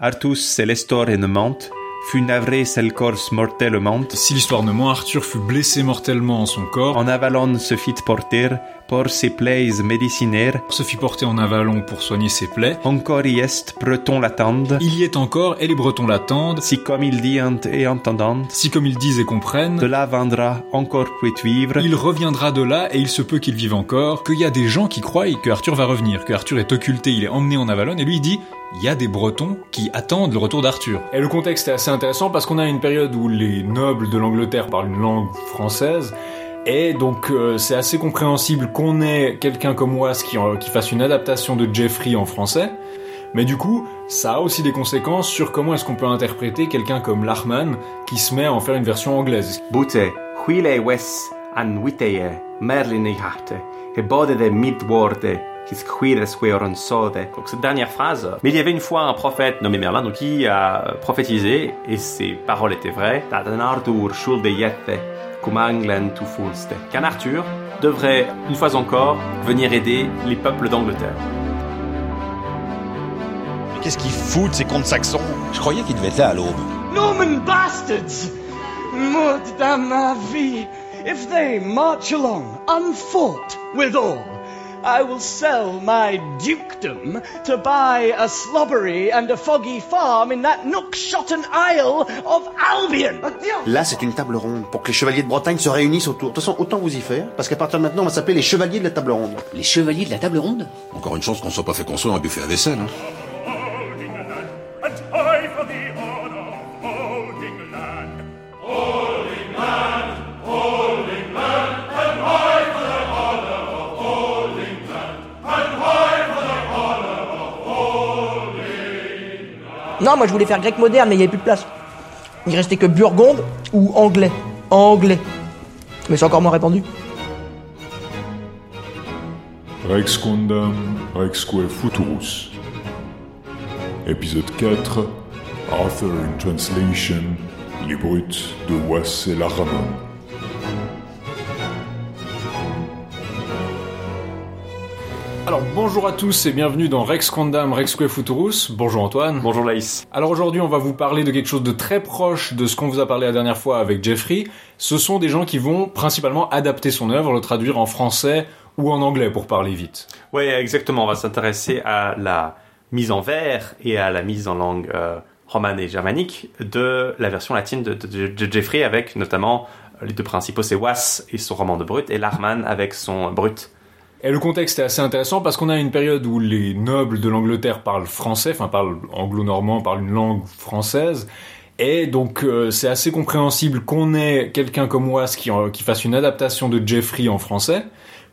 Artus celestor enement, fut navré cel corps mortellement, Si l'histoire ne ment, Arthur fut blessé mortellement en son corps, en avalon se fit porter, por ses plaies médicinaires, se fit porter en avalon pour soigner ses plaies. encore y est, breton l'attendent, Il y est encore, et les Bretons l'attendent. si comme il dit et entendant, Si comme ils disent et de comprennent, là vendra encore puit vivre, il reviendra de là et il se peut qu'il vive encore, qu'il y a des gens qui croient que Arthur va revenir, que Arthur est occulté, il est emmené en Avalon, et lui il dit il y a des Bretons qui attendent le retour d'Arthur. Et le contexte est assez intéressant parce qu'on a une période où les nobles de l'Angleterre parlent une langue française. Et donc euh, c'est assez compréhensible qu'on ait quelqu'un comme Was qui, en- qui fasse une adaptation de Jeffrey en français. Mais du coup, ça a aussi des conséquences sur comment est-ce qu'on peut interpréter quelqu'un comme Lachman qui se met à en faire une version anglaise. Bute, huile wes an witeye, merlin i harte, et bode de midworde, his quires queoron sode. Donc cette dernière phrase, mais il y avait une fois un prophète nommé Merlin donc, qui a prophétisé, et ses paroles étaient vraies, Qu'un Arthur devrait, une fois encore, venir aider les peuples d'Angleterre. Qu'est-ce qu'ils foutent, ces comptes saxons Je croyais qu'ils devaient être là à l'aube. Norman bastards! Maud dans ma vie, if they march along unfought withal, I will sell my dukedom to buy a slobbery and a foggy farm in that nook-shotten isle of Albion. Là, c'est une table ronde pour que les chevaliers de Bretagne se réunissent autour. De toute façon, autant vous y faire, parce qu'à partir de maintenant, on va s'appeler les chevaliers de la table ronde. Les chevaliers de la table ronde? Encore une chance qu'on soit pas fait construire un buffet à vaisselle. Hein. Moi je voulais faire grec moderne, mais il n'y avait plus de place. Il restait que burgonde ou anglais. Anglais. Mais c'est encore moins répandu. Rex Condam, Rexque Futurus. Épisode 4 Arthur in Translation Les Brutes de Was et Alors bonjour à tous et bienvenue dans Rex Condam Rexque Futurus. Bonjour Antoine. Bonjour Laïs. Alors aujourd'hui on va vous parler de quelque chose de très proche de ce qu'on vous a parlé la dernière fois avec Jeffrey. Ce sont des gens qui vont principalement adapter son œuvre, le traduire en français ou en anglais pour parler vite. Oui, exactement. On va s'intéresser à la mise en vers et à la mise en langue euh, romane et germanique de la version latine de, de- de Jeffrey, avec notamment les deux principaux, c'est Was et son roman de Brut, et Larman avec son Brut. Et le contexte est assez intéressant parce qu'on a une période où les nobles de l'Angleterre parlent français, enfin parlent anglo-normand, parlent une langue française. Et donc euh, c'est assez compréhensible qu'on ait quelqu'un comme Was qui, en- qui fasse une adaptation de Jeffrey en français.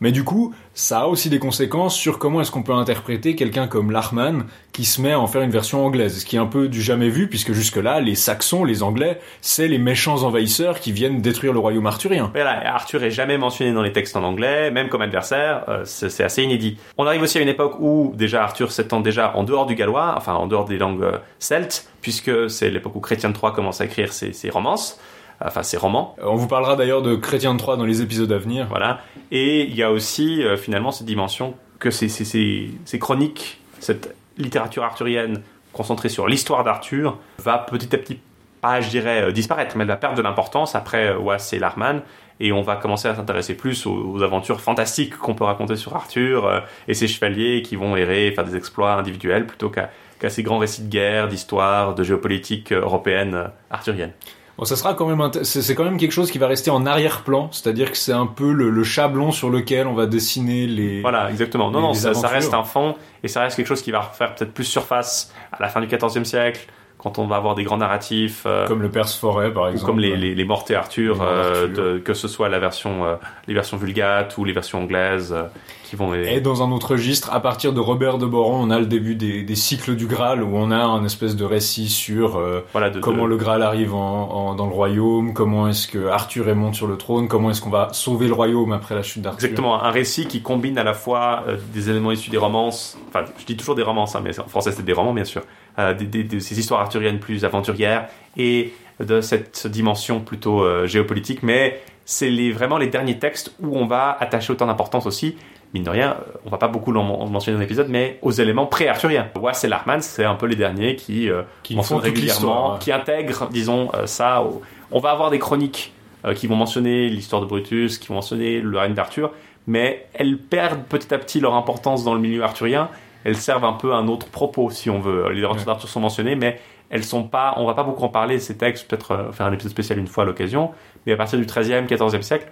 Mais du coup, ça a aussi des conséquences sur comment est-ce qu'on peut interpréter quelqu'un comme Lachman qui se met à en faire une version anglaise, ce qui est un peu du jamais vu puisque jusque-là, les Saxons, les Anglais, c'est les méchants envahisseurs qui viennent détruire le royaume arthurien. Voilà, Arthur est jamais mentionné dans les textes en anglais, même comme adversaire, euh, c'est assez inédit. On arrive aussi à une époque où déjà Arthur s'étend déjà en dehors du gallois, enfin en dehors des langues euh, celtes, puisque c'est l'époque où Chrétien III commence à écrire ses romances, enfin ses romans. Euh, On vous parlera d'ailleurs de Chrétien de Troyes dans les épisodes à venir. Voilà. Et il y a aussi euh, finalement cette dimension que ces, ces, ces, ces chroniques, cette littérature arthurienne concentrée sur l'histoire d'Arthur, va petit à petit, pas je dirais euh, disparaître, mais elle va perdre de l'importance après euh, Was et Larman. Et on va commencer à s'intéresser plus aux, aux aventures fantastiques qu'on peut raconter sur Arthur euh, et ses chevaliers qui vont errer, faire des exploits individuels plutôt qu'à ces grands récits de guerre, d'histoire, de géopolitique européenne euh, arthurienne. Bon, ça sera quand même c'est quand même quelque chose qui va rester en arrière-plan, c'est-à-dire que c'est un peu le, le chablon sur lequel on va dessiner les. Voilà, exactement. Non, les- non, les ça, ça reste un fond et ça reste quelque chose qui va faire peut-être plus surface à la fin du XIVe siècle, quand on va avoir des grands narratifs. euh, Comme le Perse Forêt, par ou exemple. comme les, les, les Morts et Arthur, euh, de- que ce soit la version, euh, les versions vulgates ou les versions anglaises, qui vont. Et dans un autre registre, à partir de Robert de Boron, on a le début des, des cycles du Graal, où on a un espèce de récit sur Voilà, de- comment de- le Graal arrive en, en- dans le royaume, comment est-ce que Arthur est monte sur le trône, comment est-ce qu'on va sauver le royaume après la chute d'Arthur. Exactement, un récit qui combine à la fois des éléments issus des romances, enfin je dis toujours des romances, hein, mais en français c'est des romans bien sûr, euh, de ces histoires arthuriennes plus aventurières et de cette dimension plutôt euh, géopolitique, mais c'est les, vraiment les derniers textes où on va attacher autant d'importance aussi mine de rien, on va pas beaucoup l'en mentionner dans l'épisode, mais aux éléments pré-arthuriens. Wass et Larman, c'est un peu les derniers qui, euh, Qui mentionnent font régulièrement, ouais. qui intègrent, disons, euh, ça. au- On va avoir des chroniques euh, qui vont mentionner l'histoire de Brutus, qui vont mentionner le règne d'Arthur, mais elles perdent petit à petit leur importance dans le milieu arthurien. Elles servent un peu à un autre propos, si on veut. Les aventures Ouais. d'Arthur sont mentionnées, mais elles sont pas. On va pas beaucoup en parler ces textes. Peut-être euh, faire un épisode spécial une fois à l'occasion. Mais à partir du 13e, 14e siècle,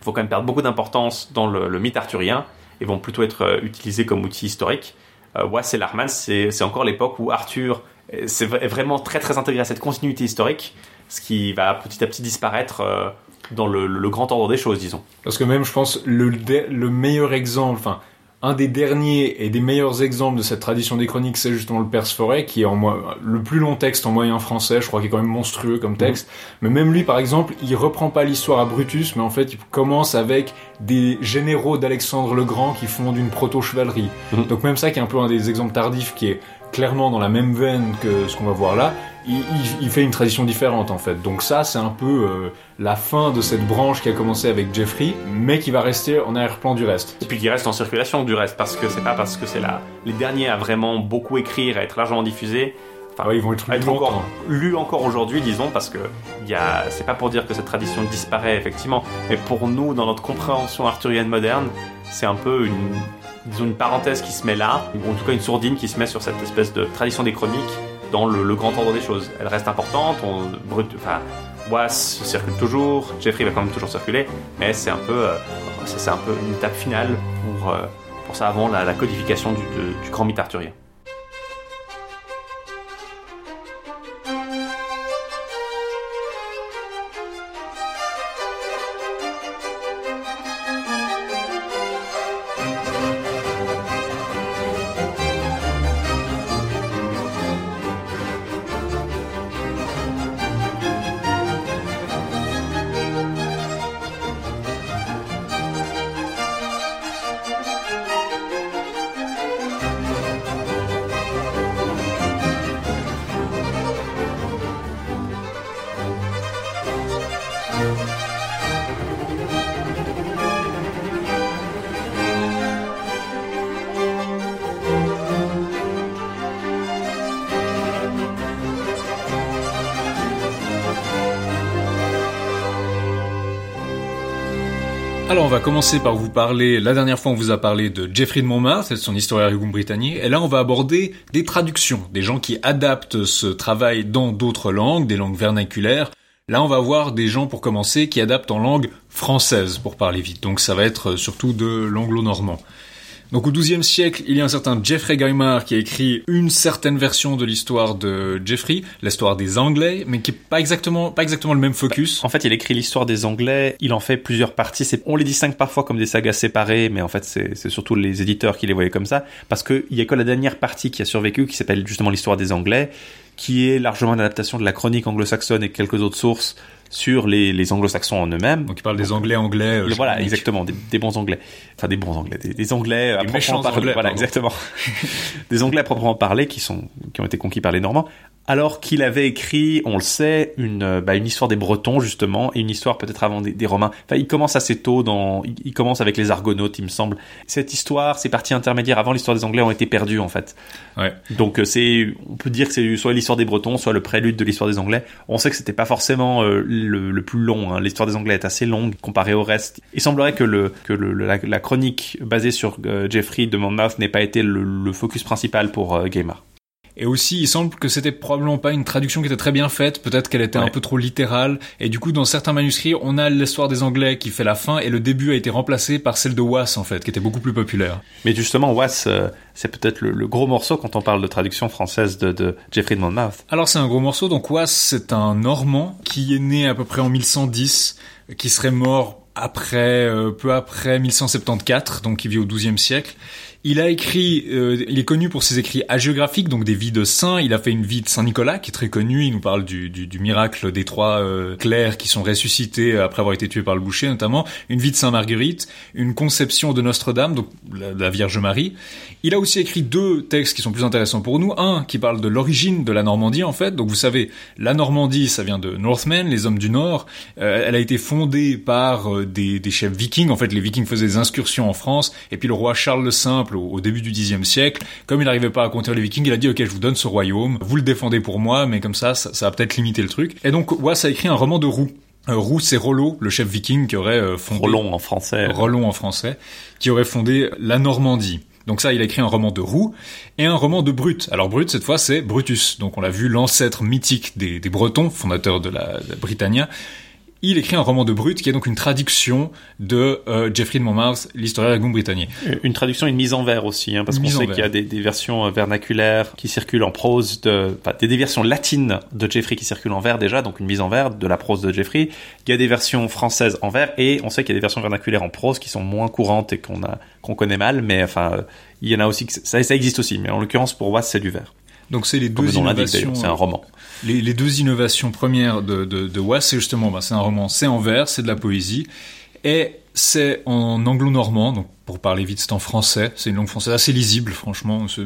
il faut quand même perdre beaucoup d'importance dans le, le mythe arthurien et vont plutôt être euh, utilisés comme outil historique. Euh, Wass et Larman, c'est encore l'époque où Arthur euh, c'est vraiment très très intégré à cette continuité historique, ce qui va petit à petit disparaître euh, dans le, le grand ordre des choses, disons. Parce que même, je pense, le, le meilleur exemple, enfin, un des derniers et des meilleurs exemples de cette tradition des chroniques, c'est justement le Perse Forêt, qui est en mo- le plus long texte en moyen français, je crois qu'il est quand même monstrueux comme texte. Mais même lui, par exemple, il reprend pas l'histoire à Brutus, mais en fait, il commence avec des généraux d'Alexandre le Grand qui fondent une proto-chevalerie. Mhm. Donc même ça, qui est un peu un des exemples tardifs, qui est clairement dans la même veine que ce qu'on va voir là, il, il- il fait une tradition différente en fait. Donc ça, c'est un peu euh, la fin de cette branche qui a commencé avec Jeffrey, mais qui va rester en arrière-plan du reste. Et puis qui reste en circulation du reste, parce que c'est pas parce que c'est là les derniers à vraiment beaucoup écrire, à être largement diffusés. Enfin, Ouais, ils vont être à être encore lus encore aujourd'hui, disons, parce que y a, c'est pas pour dire que cette tradition disparaît effectivement, mais pour nous, dans notre compréhension arthurienne moderne, c'est un peu une, disons une parenthèse qui se met là, ou en tout cas une sourdine qui se met sur cette espèce de tradition des chroniques dans le, grand ordre des choses. Elle reste importante, on, brut, enfin, Wass circule toujours, Jeffrey va quand même toujours circuler, mais c'est un peu, euh, c'est un peu une étape finale pour, euh, ça avant la, codification du grand mythe arthurien. Alors on va commencer par vous parler, la dernière fois on vous a parlé de Jeffrey de Montmartre de son Historiarium Britannique, et là on va aborder des traductions, des gens qui adaptent ce travail dans d'autres langues, des langues vernaculaires. Là on va voir des gens pour commencer qui adaptent en langue française pour parler vite, donc ça va être surtout de l'anglo-normand. Donc au XIIe siècle, il y a un certain Jeffrey Gaimard qui a écrit une certaine version de l'histoire de Jeffrey, l'histoire des Anglais, mais qui est pas exactement, pas exactement le même focus. En fait, il écrit l'histoire des Anglais, il en fait plusieurs parties. On les distingue parfois comme des sagas séparées, mais en fait, c'est surtout les éditeurs qui les voyaient comme ça, parce qu'il y a que la dernière partie qui a survécu, qui s'appelle justement l'histoire des Anglais, qui est largement une adaptation de la chronique anglo-saxonne et quelques autres sources sur les, les anglo-saxons en eux-mêmes. Donc il parle des Anglais anglais. euh, voilà, exactement, des, des bons anglais. Enfin, des bons anglais, des, des anglais à proprement méchants parler. Anglais, voilà, pardon. exactement. des anglais à proprement parler qui sont, qui ont été conquis par les Normands. Alors qu'il avait écrit, on le sait, une, euh, bah, une histoire des Bretons, justement, et une histoire peut-être avant des, des Romains. Enfin, il commence assez tôt dans, il, il commence avec les Argonautes, il me semble. Cette histoire, ces parties intermédiaires avant l'histoire des Anglais ont été perdues, en fait. Ouais. Donc, euh, c'est, on peut dire que c'est soit l'histoire des Bretons, soit le prélude de l'histoire des Anglais. On sait que c'était pas forcément euh, le, plus long. hein. L'histoire des Anglais est assez longue comparée au reste. Il semblerait que le que le, la, chronique basée sur euh, Jeffrey de Monmouth n'ait pas été le, focus principal pour euh, Gaimard. Et aussi, il semble que c'était probablement pas une traduction qui était très bien faite, peut-être qu'elle était Ouais. un peu trop littérale, et du coup, dans certains manuscrits, on a l'histoire des Anglais qui fait la fin, et le début a été remplacé par celle de Wass, en fait, qui était beaucoup plus populaire. Mais justement, Wass, euh, c'est peut-être le, le gros morceau quand on parle de traduction française de, de Jeffrey de Monmouth. Alors c'est un gros morceau, donc Wass, c'est un Normand qui est né à peu près en 1110, qui serait mort après, euh, peu après 1174, donc qui vit au XIIe siècle. Il a écrit, euh, il est connu pour ses écrits hagiographiques, donc des vies de saints. Il a fait une vie de Saint Nicolas qui est très connue. Il nous parle du, du, du miracle des trois euh, clercs qui sont ressuscités après avoir été tués par le boucher, notamment. Une vie de Saint Marguerite, une conception de Notre-Dame, donc la, la Vierge Marie. Il a aussi écrit deux textes qui sont plus intéressants pour nous. Un qui parle de l'origine de la Normandie en fait. Donc vous savez, la Normandie, ça vient de Northmen, les hommes du Nord. Euh, elle a été fondée par euh, des, des chefs vikings. En fait, les vikings faisaient des incursions en France. Et puis le roi Charles le Simple, au, au début du Xe siècle, comme il n'arrivait pas à conquérir les vikings, il a dit, ok, je vous donne ce royaume, vous le défendez pour moi, mais comme ça, ça, ça va peut-être limiter le truc. Et donc, Wass a écrit un roman de roux. Euh, Roux, c'est Rollo, le chef viking qui aurait euh, fondé... Rollon en français. Rollon en français, qui aurait fondé la Normandie. Donc ça, il a écrit un roman de roux et un roman de Brut. Alors Brut, cette fois, c'est Brutus. Donc on l'a vu, l'ancêtre mythique des, des Bretons, fondateur de la, de la Britannia. Il écrit un roman de Brut qui est donc une traduction de euh, Geoffrey de Monmouth, l'historien britannique. Une traduction, une mise en vers aussi, hein, parce qu'on sait qu'il y a des, des versions euh, vernaculaires qui circulent en prose, de, enfin, des, des versions latines de Jeffrey qui circulent en vers déjà, donc une mise en vers de la prose de Jeffrey. Il y a des versions françaises en vers et on sait qu'il y a des versions vernaculaires en prose qui sont moins courantes et qu'on a qu'on connaît mal, mais enfin, euh, il y en a aussi, ça, ça existe aussi, mais en l'occurrence pour Wass c'est du vers. Donc c'est les Comme deux innovations. c'est un roman. Les, les deux innovations premières de, de, de c'est justement, bah, c'est un roman, c'est en vers, c'est de la poésie, et c'est en anglo-normand, donc pour parler vite, c'est en français, c'est une langue française assez lisible, franchement. c'est-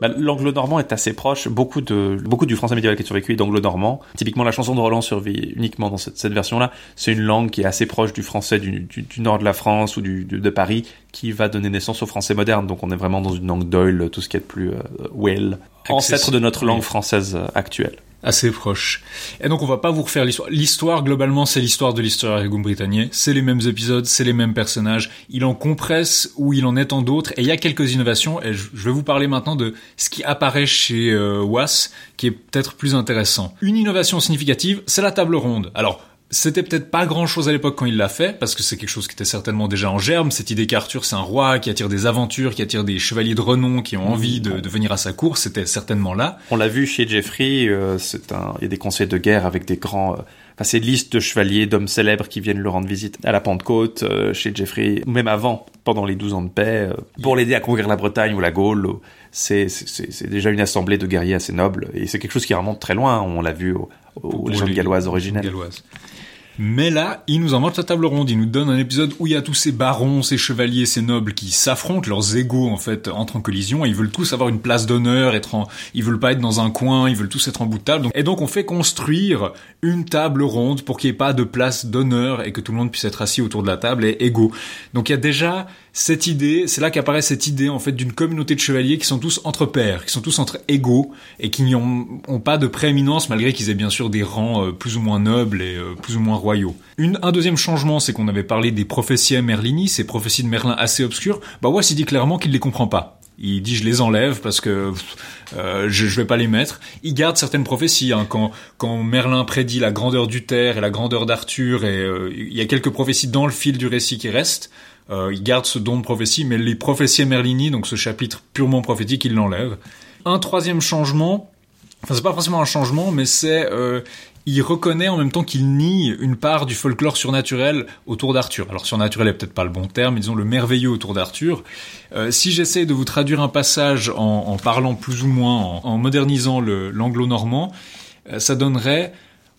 Bah, L'anglo-normand est assez proche. Beaucoup de beaucoup du français médiéval qui est survécu est d'anglo-normand. Typiquement, la chanson de Roland survit uniquement dans cette, cette version-là. C'est une langue qui est assez proche du français du, du, du nord de la France ou du, de Paris, qui va donner naissance au français moderne. Donc, on est vraiment dans une langue d'oil, tout ce qui est de plus euh, well, ancêtre de notre langue française euh, actuelle. Assez proche. Et donc on va pas vous refaire l'histoire. L'histoire globalement c'est l'histoire de l'histoire Régum britannique. C'est les mêmes épisodes, c'est les mêmes personnages. Il en compresse ou il en étend d'autres. Et il y a quelques innovations. Et je vais vous parler maintenant de ce qui apparaît chez euh, Wass, qui est peut-être plus intéressant. Une innovation significative, c'est la table ronde. Alors c'était peut-être pas grand chose à l'époque quand il l'a fait, parce que c'est quelque chose qui était certainement déjà en germe, cette idée qu'Arthur c'est un roi qui attire des aventures, qui attire des chevaliers de renom, qui ont envie de, de venir à sa cour, c'était certainement là. On l'a vu chez Jeffrey, euh, c'est un, il y a des conseils de guerre avec des grands, euh, enfin c'est liste de chevaliers, d'hommes célèbres qui viennent le rendre visite à la Pentecôte, euh, chez Jeffrey, même avant, pendant les 12 ans de paix, euh, pour l'aider à conquérir la Bretagne ou la Gaule. C'est, c'est- c'est c'est déjà une assemblée de guerriers assez nobles et c'est quelque chose qui remonte très loin. On l'a vu aux, aux légendes galloises originelles. Mais là, il nous invente la table ronde. Il nous donne un épisode où il y a tous ces barons, ces chevaliers, ces nobles qui s'affrontent. Leurs égaux, en fait, entrent en collision. Et ils veulent tous avoir une place d'honneur, être en... ils veulent pas être dans un coin, ils veulent tous être en bout de table. Et donc, on fait construire une table ronde pour qu'il n'y ait pas de place d'honneur et que tout le monde puisse être assis autour de la table et égaux. Donc, il y a déjà cette idée, c'est là qu'apparaît cette idée, en fait, d'une communauté de chevaliers qui sont tous entre pairs, qui sont tous entre égaux et qui n'ont ont pas de prééminence malgré qu'ils aient bien sûr des rangs euh, plus ou moins nobles et euh, plus ou moins royaux. Une, un deuxième changement, c'est qu'on avait parlé des prophéties à Merlini, ces prophéties de Merlin assez obscures. Bah ouais, il dit clairement qu'il les comprend pas. Il dit je les enlève parce que euh, je, je vais pas les mettre. Il garde certaines prophéties. Hein, quand, quand Merlin prédit la grandeur du terre et la grandeur d'Arthur, et euh, il y a quelques prophéties dans le fil du récit qui restent. Euh, il garde ce don de prophétie, mais les prophéties Merlini, donc ce chapitre purement prophétique, il l'enlève. Un troisième changement, enfin c'est pas forcément un changement, mais c'est euh, il reconnaît en même temps qu'il nie une part du folklore surnaturel autour d'Arthur. Alors surnaturel est peut-être pas le bon terme, mais disons le merveilleux autour d'Arthur. Euh, si j'essaie de vous traduire un passage en, parlant plus ou moins, en, en modernisant l'anglo-normand, euh, ça donnerait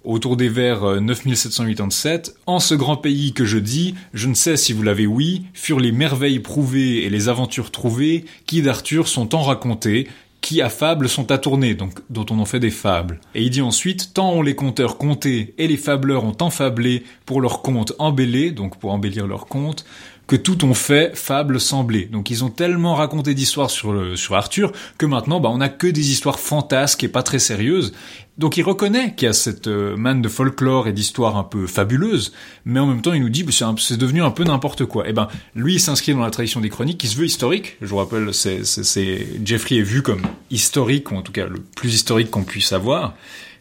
autour des vers euh, 9787, en ce grand pays que je dis, je ne sais si vous l'avez oui, furent les merveilles prouvées et les aventures trouvées, qui d'Arthur sont en racontées, qui à fables sont à tourner, donc dont on en fait des fables. Et il dit ensuite, tant ont les conteurs compté et les fableurs ont enfablé pour leurs contes embellés, donc pour embellir leurs contes, que tout ont fait fable semblée. Donc ils ont tellement raconté d'histoires sur, sur Arthur que maintenant bah, on a que des histoires fantasques et pas très sérieuses. Donc il reconnaît qu'il y a cette euh, manne de folklore et d'histoires un peu fabuleuses, mais en même temps il nous dit bah, c'est devenu un peu n'importe quoi. Et ben lui il s'inscrit dans la tradition des chroniques qui se veut historique. Je vous rappelle, c'est, c'est, c'est- Jeffrey est vu comme historique ou en tout cas le plus historique qu'on puisse avoir.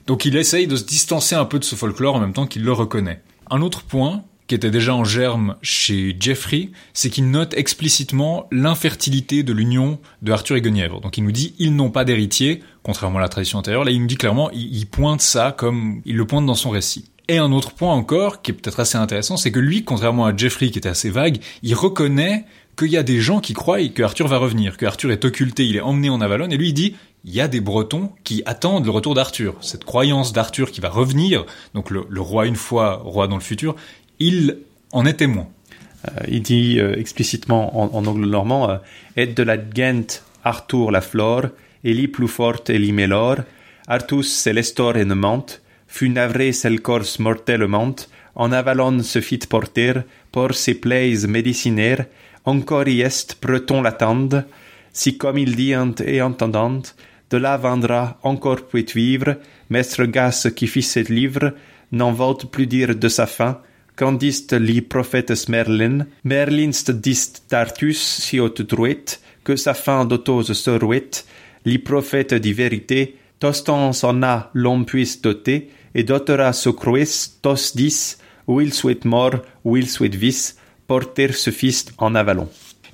Donc il essaye de se distancer un peu de ce folklore en même temps qu'il le reconnaît. Un autre point qui était déjà en germe chez Jeffrey, c'est qu'il note explicitement l'infertilité de l'union de Arthur et Guenièvre. Donc il nous dit ils n'ont pas d'héritier, contrairement à la tradition antérieure. Là il nous dit clairement, il, pointe ça comme il le pointe dans son récit. Et un autre point encore, qui est peut-être assez intéressant, c'est que lui, contrairement à Jeffrey qui était assez vague, il reconnaît qu'il y a des gens qui croient que Arthur va revenir, que Arthur est occulté, il est emmené en Avalon, et lui il dit, il y a des Bretons qui attendent le retour d'Arthur. Cette croyance d'Arthur qui va revenir, donc le roi une fois, roi dans le futur, il en est témoin. Euh, il dit euh, explicitement en, anglo-normand euh, Et de la gent Arthur la flore, eli plus forte eli melor, Artus celestor enement, fut navré sel corps mortellement, en avalon se fit porter, por ses plaies médicinaires, encore y est breton l'attende, si comme il dit et entendant, de là vendra encore peut vivre, maître gas qui fit ce livre, n'en vaut plus dire de sa fin, Candist li prophétes Merlin, Merlinst dist Tartus si haute que sa fin d'autose se li prophète dit vérité, tostan s'en a l'homme puisse doter, et dotera se cruis, tos dis, ou il souhaite mort, ou il souhaite porter ce fils en avalon.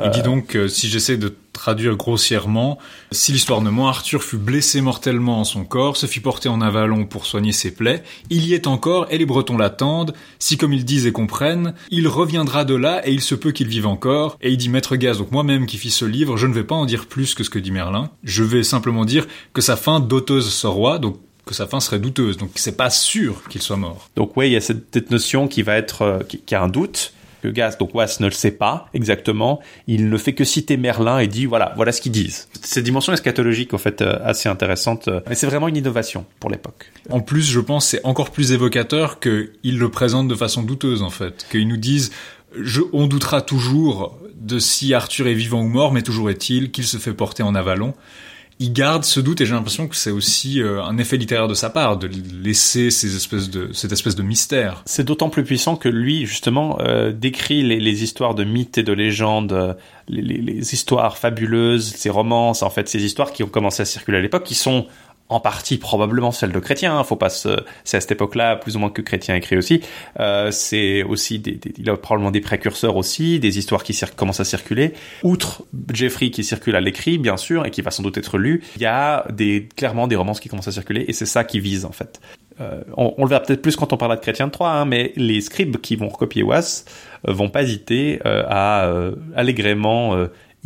Il dit donc, si j'essaie de traduire grossièrement, si l'histoire ne ment, Arthur fut blessé mortellement en son corps, se fit porter en avalon pour soigner ses plaies, il y est encore et les Bretons l'attendent, si comme ils disent et comprennent, il reviendra de là et il se peut qu'il vive encore, et il dit Maître Gaz, donc moi-même qui fis ce livre, je ne vais pas en dire plus que ce que dit Merlin, je vais simplement dire que sa fin d'auteuse ce roi, donc que sa fin serait douteuse, donc c'est pas sûr qu'il soit mort. Donc oui, il y a cette, notion qui va être, euh, qui a un doute, donc Was ne le sait pas exactement, il ne fait que citer Merlin et dit voilà, voilà ce qu'ils disent. Cette dimension eschatologique, en fait, euh, assez intéressante, euh, mais c'est vraiment une innovation pour l'époque. En plus, je pense, c'est encore plus évocateur qu'ils le présentent de façon douteuse, en fait. Qu'ils nous disent, on doutera toujours de si Arthur est vivant ou mort, mais toujours est-il qu'il se fait porter en avalon. Il garde ce doute et j'ai l'impression que c'est aussi euh, un effet littéraire de sa part, de laisser cette espèce de mystère. C'est d'autant plus puissant que lui, justement, euh, décrit les, histoires de mythes et de légendes, euh, les, les, les, histoires fabuleuses, ces romances, en fait, ces histoires qui ont commencé à circuler à l'époque, qui sont en partie probablement celle de Chrétien. Hein, faut pas se... C'est à cette époque-là, plus ou moins que Chrétien écrit aussi. Euh, c'est aussi des, des, il a probablement des précurseurs aussi, des histoires qui commencent à circuler. Outre Jeffrey qui circule à l'écrit, bien sûr, et qui va sans doute être lu, il y a des clairement des romances qui commencent à circuler, et c'est ça qui vise en fait. Euh, on, on, le verra peut-être plus quand on parlera de Chrétien de Troyes, hein, mais les scribes qui vont recopier Was euh, vont pas hésiter euh, à allègrement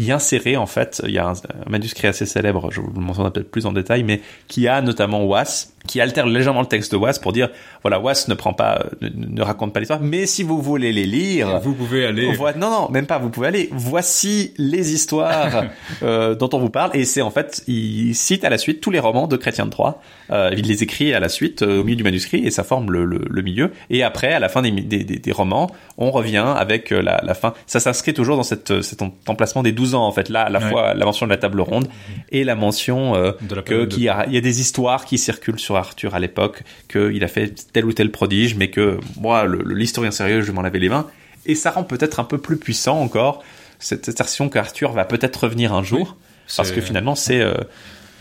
y insérer en fait, il y a un, un manuscrit assez célèbre, je vous le mentionnerai peut-être plus en détail, mais qui a notamment Was, qui altère légèrement le texte de Was pour dire voilà Was ne prend pas ne, ne raconte pas l'histoire mais si vous voulez les lire vous pouvez aller. voit, non non même pas vous pouvez aller. Voici les histoires euh, dont on vous parle et c'est en fait il cite à la suite tous les romans de Chrétien de Troyes. Euh, il les écrit à la suite euh, au milieu du manuscrit et ça forme le, le, le, milieu. Et après à la fin des, des, des, des romans on revient avec la, la fin. Ça s'inscrit toujours dans cette, cet emplacement des 12 ans en fait là à la ouais. fois la mention de la table ronde et la mention euh, que qu'il y, a, il y a des histoires qui circulent sur Arthur à l'époque, qu'il a fait tel ou tel prodige, mais que moi, l'historien sérieux, je m'en lavais les mains. Et ça rend peut-être un peu plus puissant encore cette assertion qu'Arthur va peut-être revenir un jour, oui, parce que finalement c'est... Euh,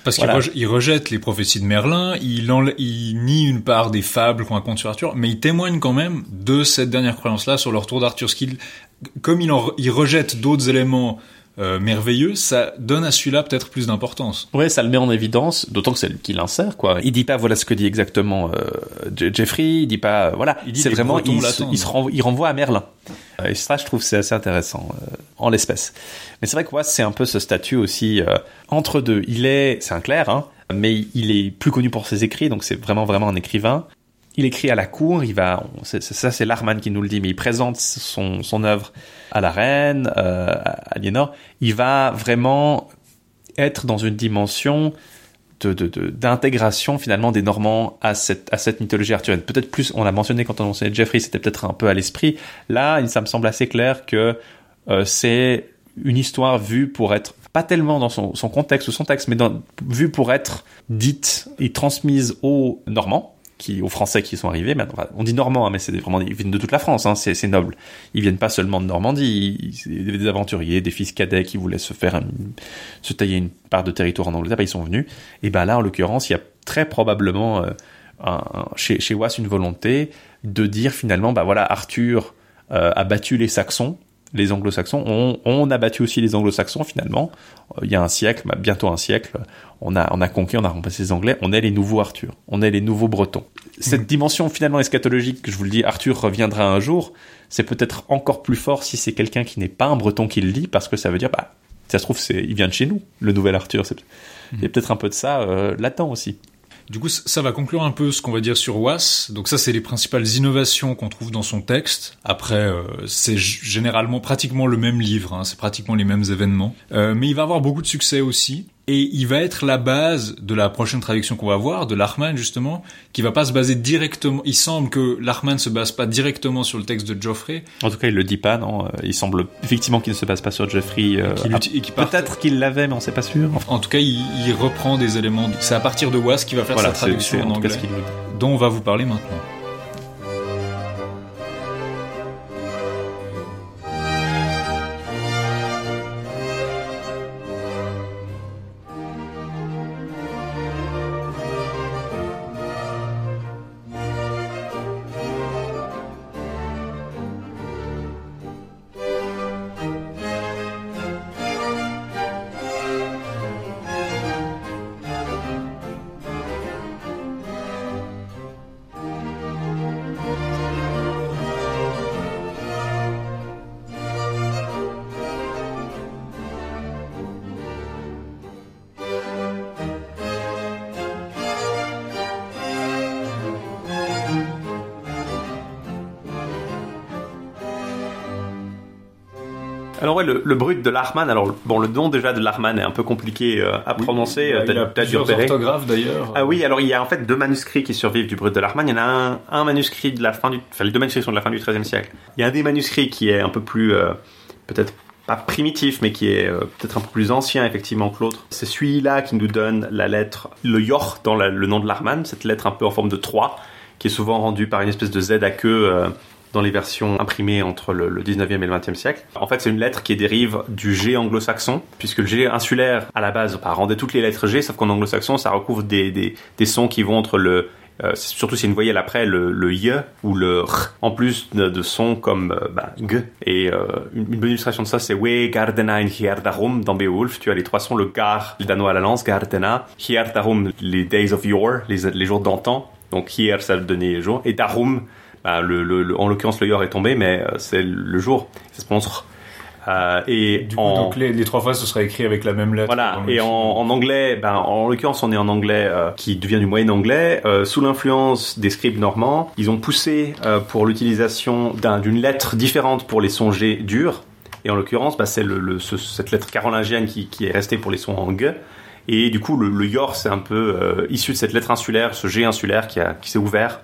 parce voilà. qu'il rejette les prophéties de Merlin, il, en, il, nie une part des fables qu'on raconte sur Arthur, mais il témoigne quand même de cette dernière croyance-là sur le retour d'Arthur. Comme il, en, il rejette d'autres éléments euh, merveilleux, ça donne à celui-là peut-être plus d'importance. Ouais, ça le met en évidence, d'autant que c'est lui qui l'insère, quoi. Il dit pas voilà ce que dit exactement euh, Jeffrey, il dit pas voilà, c'est vraiment il, il, se renvoie, il renvoie à Merlin. Et ça, je trouve c'est assez intéressant euh, en l'espèce. Mais c'est vrai que moi, c'est un peu ce statut aussi euh, entre deux. Il est, c'est un clerc, hein, mais il est plus connu pour ses écrits, donc c'est vraiment vraiment un écrivain. Il écrit à la cour, il va, ça c'est Larman qui nous le dit, mais il présente son, son œuvre à la reine, euh, à Aliénor. Il va vraiment être dans une dimension de, de, de, d'intégration finalement des Normands à cette, à cette mythologie arthurienne. Peut-être plus, on l'a mentionné quand on mentionnait Jeffrey, c'était peut-être un peu à l'esprit. Là, ça me semble assez clair que euh, c'est une histoire vue pour être pas tellement dans son, son contexte ou son texte, mais dans, vue pour être dite et transmise aux Normands, qui, aux Français qui sont arrivés. On dit Normands, hein, mais c'est vraiment ils viennent de toute la France. Hein, c'est noble. Ils viennent pas seulement de Normandie. Des aventuriers, des fils cadets qui voulaient se faire se tailler une part de territoire en Angleterre. Ben, ils sont venus. Et ben là, en l'occurrence, il y a très probablement euh, chez chez une volonté de dire finalement, bah voilà, Arthur euh, a battu les Saxons les anglo-saxons. On, on a battu aussi les anglo-saxons finalement. Euh, il y a un siècle, bah, bientôt un siècle, on a, on a conquis, on a remplacé les Anglais. On est les nouveaux Arthur. On est les nouveaux Bretons. Cette dimension finalement eschatologique que je vous le dis, Arthur reviendra un jour. C'est peut-être encore plus fort si c'est quelqu'un qui n'est pas un Breton qui le dit, parce que ça veut dire, bah, ça se trouve, c'est, il vient de chez nous, le nouvel Arthur. C'est- Il y a peut-être un peu de ça euh, latent aussi. Du coup, ça va conclure un peu ce qu'on va dire sur Was. Donc ça, c'est les principales innovations qu'on trouve dans son texte. Après, euh, c'est généralement pratiquement le même livre, hein, c'est pratiquement les mêmes événements. Euh, mais il va avoir beaucoup de succès aussi. Et il va être la base de la prochaine traduction qu'on va voir, de Lachman justement, qui va pas se baser directement. Il semble que Lachman se base pas directement sur le texte de Geoffrey, En tout cas, il le dit pas, non. Euh, Il semble effectivement qu'il ne se passe pas sur Jeffrey. euh, part- Peut-être qu'il l'avait, mais on sait pas sûr. Enfin, En tout cas, il, il reprend des éléments. C'est à partir de Was qu'il va faire voilà, sa traduction en en anglais, dont on va vous parler maintenant. Le, le brut de Lachman, alors bon, le nom déjà de Lachman est un peu compliqué euh, à prononcer, euh, il y a plusieurs orthographes d'ailleurs. Ah oui, alors il y a en fait deux manuscrits qui survivent du brut de Lachman. Il y en a un, un manuscrit de la fin du, enfin les deux manuscrits sont de la fin du XIIIe siècle. Il y a un des manuscrits qui est un peu plus, euh, peut-être pas primitif, mais qui est euh, peut-être un peu plus ancien effectivement que l'autre. C'est celui-là qui nous donne la lettre, le yor dans la- le nom de Lachman, cette lettre un peu en forme de 3, qui est souvent rendue par une espèce de Z à queue euh, dans les versions imprimées entre le, le 19e et le 20e siècle. En fait, c'est une lettre qui dérive du G anglo-saxon, puisque le G insulaire, à la base, rendait toutes les lettres G, sauf qu'en anglo-saxon, ça recouvre des, des, sons qui vont entre le... euh, surtout si une voyelle après le, le y ou le r, en plus de, sons comme euh, bah, g. Et euh, une, bonne illustration de ça, c'est We Gardena in Hierdarum dans Beowulf. Tu as les trois sons, le gar, le danois à la lance, Gardena, Hierdarum, les days of yore, les, les jours d'antan. Donc hier, ça donnait les jours. Et Darum, bah, le, le- le- en l'occurrence, le yor est tombé, mais euh, c'est le jour. Ça se prononce. Euh, et Du coup, en... donc les, les trois fois, ce sera écrit avec la même lettre. Voilà, et en, en anglais, ben, en l'occurrence, on est en anglais euh, qui devient du moyen anglais. Euh, sous l'influence des scribes normands, ils ont poussé pour l'utilisation d'un- d'une lettre différente pour les sons G durs. Et en l'occurrence, bah, c'est le, le- ce- cette lettre carolingienne qui, qui est restée pour les sons en G. Et du coup, le, le yor, c'est un peu issu de cette lettre insulaire, ce G insulaire qui s'est ouvert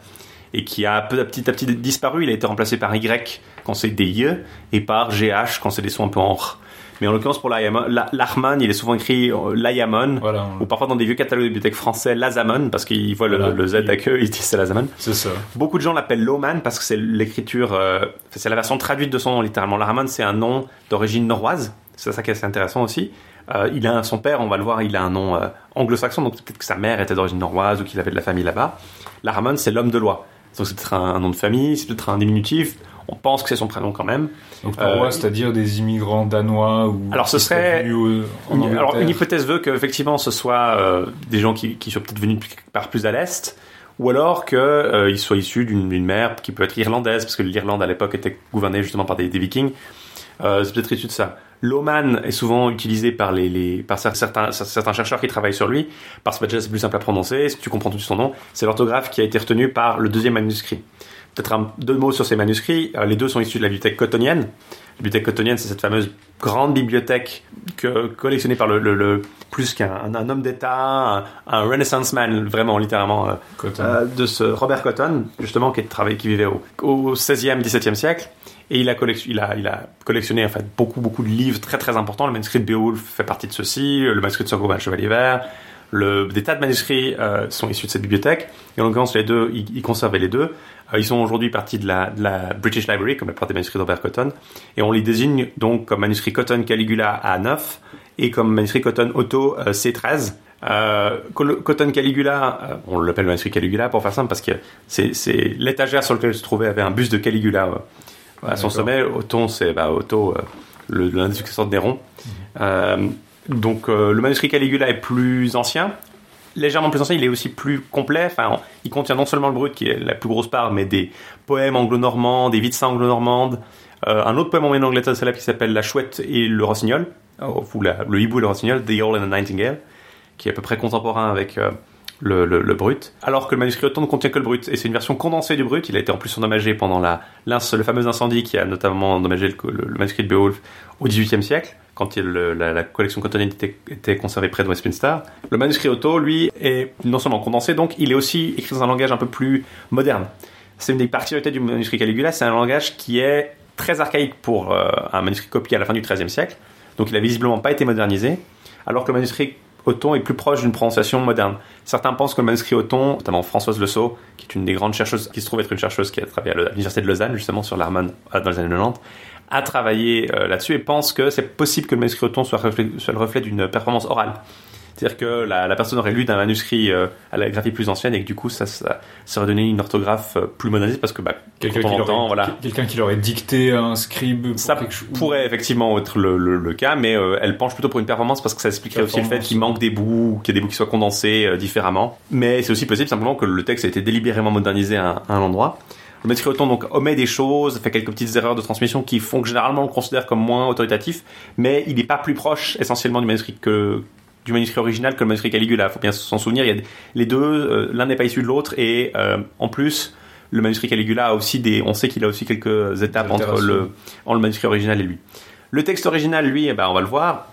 et qui a petit à petit disparu. Il a été remplacé par Y quand c'est des Y et par GH quand c'est des sons un peu en R. Mais en l'occurrence, pour l'Arman, il est souvent écrit euh, l'Ayamon, Voilà, ou parfois dans des vieux catalogues de bibliothèques français, l'Azamon, parce qu'ils voient le, Voilà. le Z à queue, ils disent c'est l'Azamon. c'est ça. Beaucoup de gens l'appellent Loman parce que c'est l'écriture, euh, c'est la version traduite de son nom littéralement. L'Arman, c'est un nom d'origine norroise, c'est ça qui est assez intéressant aussi. Euh, il a son père, on va le voir, il a un nom euh, anglo-saxon, donc peut-être que sa mère était d'origine norroise ou qu'il avait de la famille là-bas. L'Arman, c'est l'homme de loi. Donc c'est peut-être un, un nom de famille, c'est peut-être un diminutif. On pense que c'est son prénom quand même. Donc Euh, c'est-à-dire des immigrants danois ou. Alors, ce serait- au- en Une- alors une hypothèse veut qu'effectivement ce soit euh, des gens qui, qui sont peut-être venus part plus à l'est, ou alors qu'ils soient issus d'une d'une mère qui peut être irlandaise, parce que l'Irlande à l'époque était gouvernée justement par des, des vikings. Euh, c'est peut-être issu de ça. L'Oman est souvent utilisé par, les, les- par cer- certains, cer- certains chercheurs qui travaillent sur lui, parce que déjà c'est plus simple à prononcer, si tu comprends tout de suite son nom, c'est l'orthographe qui a été retenu par le deuxième manuscrit. Peut-être deux mots sur ces manuscrits. Euh, les deux sont issus de la bibliothèque cottonienne. La bibliothèque cottonienne, c'est cette fameuse grande bibliothèque que, collectionnée par le, le- le- plus qu'un un, un homme d'État, un, un Renaissance man, vraiment littéralement, euh, euh, de ce Robert Cotton, justement, qui, est travaillé, qui vivait au, au 16e, 17e siècle. Et il a, il, a, il a collectionné en fait beaucoup, beaucoup de livres très, très importants. Le manuscrit de Beowulf fait partie de ceci, le manuscrit de Gawain le Chevalier Vert. Le, des tas de manuscrits euh, sont issus de cette bibliothèque. Et en l'occurrence, les deux, ils, conservaient les deux. Euh, ils sont aujourd'hui partis de la, British Library, comme la plupart des manuscrits de Robert Cotton. Et on les désigne donc comme manuscrit Cotton Caligula A9 et comme manuscrit Cotton Otto euh, C13. Euh, Col- Cotton Caligula, on l'appelle manuscrit Caligula pour faire simple parce que c'est l'étagère sur laquelle se trouvait avait un buste de Caligula À son sommet, Othon, c'est bah, Otho, euh, le- l'un des successeurs de Néron. Euh, donc euh, le manuscrit Caligula est plus ancien, légèrement plus ancien, il est aussi plus complet. Enfin, il contient non seulement le brut, qui est la plus grosse part, mais des poèmes anglo-normands, des vies anglo-normandes, euh, un autre poème en anglais très célèbre qui s'appelle La Chouette et le Rossignol, euh, ou la- le hibou et le Rossignol, The Owl and the Nightingale, qui est à peu près contemporain avec euh, le, brut. Alors que le manuscrit Othon ne contient que le brut, et c'est une version condensée du brut. Il a été en plus endommagé pendant la, le fameux incendie qui a notamment endommagé le, manuscrit de Beowulf au XVIIIe siècle, quand la, collection cottonienne était, conservée près de Westminster. Le manuscrit Otto, lui, est non seulement condensé, donc il est aussi écrit dans un langage un peu plus moderne. C'est une des particularités du manuscrit Caligula, c'est un langage qui est très archaïque pour euh, un manuscrit copié à la fin du XIIIe siècle, donc il a visiblement pas été modernisé, alors que le manuscrit Othon est plus proche d'une prononciation moderne. Certains pensent que le manuscrit Othon, notamment Françoise Le Sceau, qui est une des grandes chercheuses, qui se trouve être une chercheuse qui a travaillé à l'université de Lausanne, justement, sur l'harmone euh, dans les années 90, a travaillé euh, là-dessus et pense que c'est possible que le manuscrit Othon soit le reflet d'une performance orale. C'est-à-dire que la, la personne aurait lu d'un manuscrit euh, à la graphie plus ancienne et que du coup ça, ça, ça aurait donné une orthographe euh, plus modernisée parce que bah, Quelqu'un qui, l'aurait- voilà, quelqu'un qui leur ait dicté un scribe pour ça pourrait effectivement être le, le- le cas, mais euh, elle penche plutôt pour une performance parce que ça expliquerait aussi le fait qu'il manque des bouts, qu'il y a des bouts qui soient condensés euh, différemment. Mais c'est aussi possible simplement que le texte a été délibérément modernisé à, un- à un endroit. Le maître Othon donc omet des choses, fait quelques petites erreurs de transmission qui font que généralement on le considère comme moins autoritatif, mais il n'est pas plus proche essentiellement du manuscrit que du manuscrit original que le manuscrit Caligula. Faut bien s'en souvenir. Il y a les deux, euh, l'un n'est pas issu de l'autre et euh, en plus le manuscrit Caligula a aussi des, on sait qu'il a aussi quelques étapes entre le, entre le manuscrit original et lui. Le texte original, lui, eh ben, on va le voir.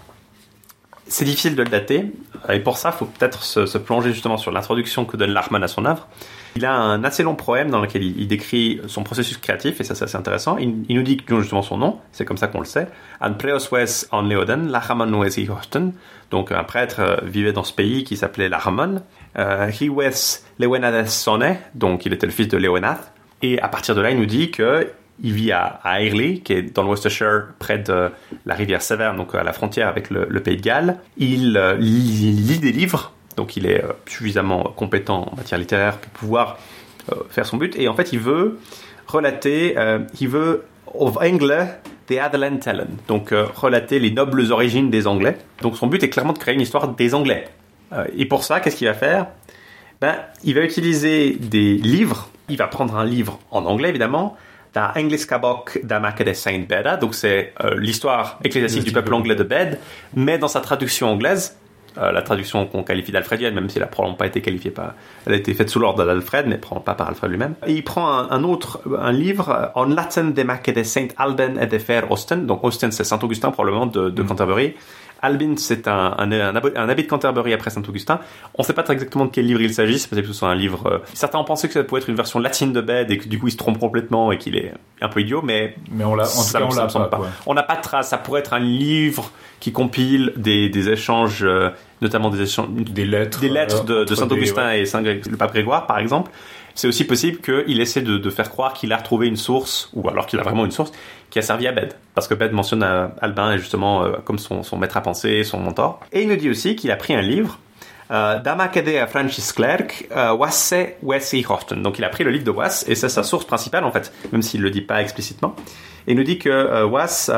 C'est difficile de le dater, et pour ça, il faut peut-être se, se plonger justement sur l'introduction que donne Lachmann à son œuvre. Il a un assez long poème dans lequel il, il décrit son processus créatif, et ça c'est assez intéressant. Il, il nous dit justement son nom, c'est comme ça qu'on le sait. An preos wes en Leoden, Lachaman wes Horten. Donc un prêtre euh, vivait dans ce pays qui s'appelait Lachaman. Euh, donc il était le fils de Lewenath. Et à partir de là, il nous dit que il vit à, à Airlie, qui est dans le Worcestershire, près de la rivière Severn, donc à la frontière avec le, pays de Galles. Il euh, lit, il lit des livres, donc il est euh, suffisamment compétent en matière littéraire pour pouvoir faire son but. Et en fait, il veut relater, il veut of Engle the Adelen Tellen, donc euh, relater les nobles origines des Anglais. Donc son but est clairement de créer une histoire des Anglais. Euh, et pour ça, qu'est-ce qu'il va faire? Ben, il va utiliser des livres. Il va prendre un livre en anglais, évidemment, Da Engliska bok da Macede Saint Beda. Donc, c'est euh, l'histoire ecclésiastique du peuple anglais de Bède, mais dans sa traduction anglaise, euh, la traduction qu'on qualifie d'alfredienne, même si elle n'a probablement pas été qualifiée par. Elle a été faite sous l'ordre d'Alfred, mais probablement pas par Alfred lui-même. Et il prend un, un autre, un livre, euh, En Latin de Macede Saint Alban et de Fair Austen. Donc, Austen, c'est Saint-Augustin, probablement, de, de Canterbury. Albin, c'est un, un, un, abo- un abbé de Canterbury après Saint-Augustin. On ne sait pas très exactement de quel livre il s'agit. C'est possible que ce soit un livre. euh, Certains ont pensé que ça pouvait être une version latine de Bède et que du coup il se trompe complètement et qu'il est un peu idiot, mais Mais on l'a, en tout ça cas, on ça l'a pas. On n'a pas de trace. Ça pourrait être un livre qui compile des, des échanges, euh, notamment des échanges, Des lettres. des lettres euh, de, Saint-Augustin ouais. et Saint le pape Grégoire, par exemple. C'est aussi possible qu'il essaie de, faire croire qu'il a retrouvé une source, ou alors qu'il a vraiment une source, qui a servi à Bède. Parce que Bède mentionne Albin justement euh, comme son, maître à penser, son mentor. Et il nous dit aussi qu'il a pris un livre, euh, Damakede a Francis Clerc, euh, Wasse Wessi Horton. Donc il a pris le livre de Wass, et c'est sa source principale en fait, même s'il ne le dit pas explicitement. Et il nous dit que euh, Wass.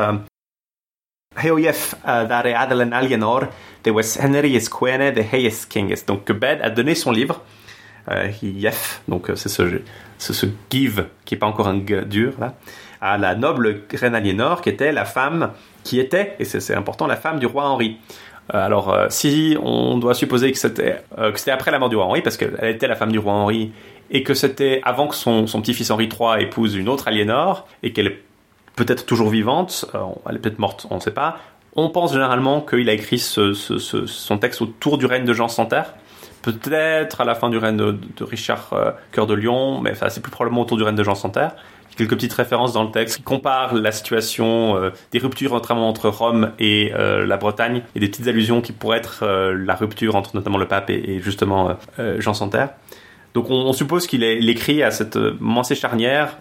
Donc que Bed a donné son livre, Yef, donc euh, c'est ce, ce give qui est pas encore un dur là, à la noble reine Aliénor qui était la femme qui était, et c'est important, la femme du roi Henri. Euh, alors, euh, si on doit supposer que c'était euh, après la mort du roi Henri, parce qu'elle était la femme du roi Henri, et que c'était avant que son, son petit-fils Henri III épouse une autre Aliénor, et qu'elle est peut-être toujours vivante, euh, elle est peut-être morte, on ne sait pas. On pense généralement qu'il a écrit ce- ce- son texte autour du règne de Jean sans Terre, peut-être à la fin du règne de, Richard euh, Cœur de Lion, mais c'est plus probablement autour du règne de Jean sans Terre. Il y a Quelques petites références dans le texte qui comparent la situation euh, des ruptures entre Rome et euh, la Bretagne et des petites allusions qui pourraient être la rupture entre notamment le pape et, justement Jean sans Terre. Donc on, suppose qu'il est- écrit à cette moment charnière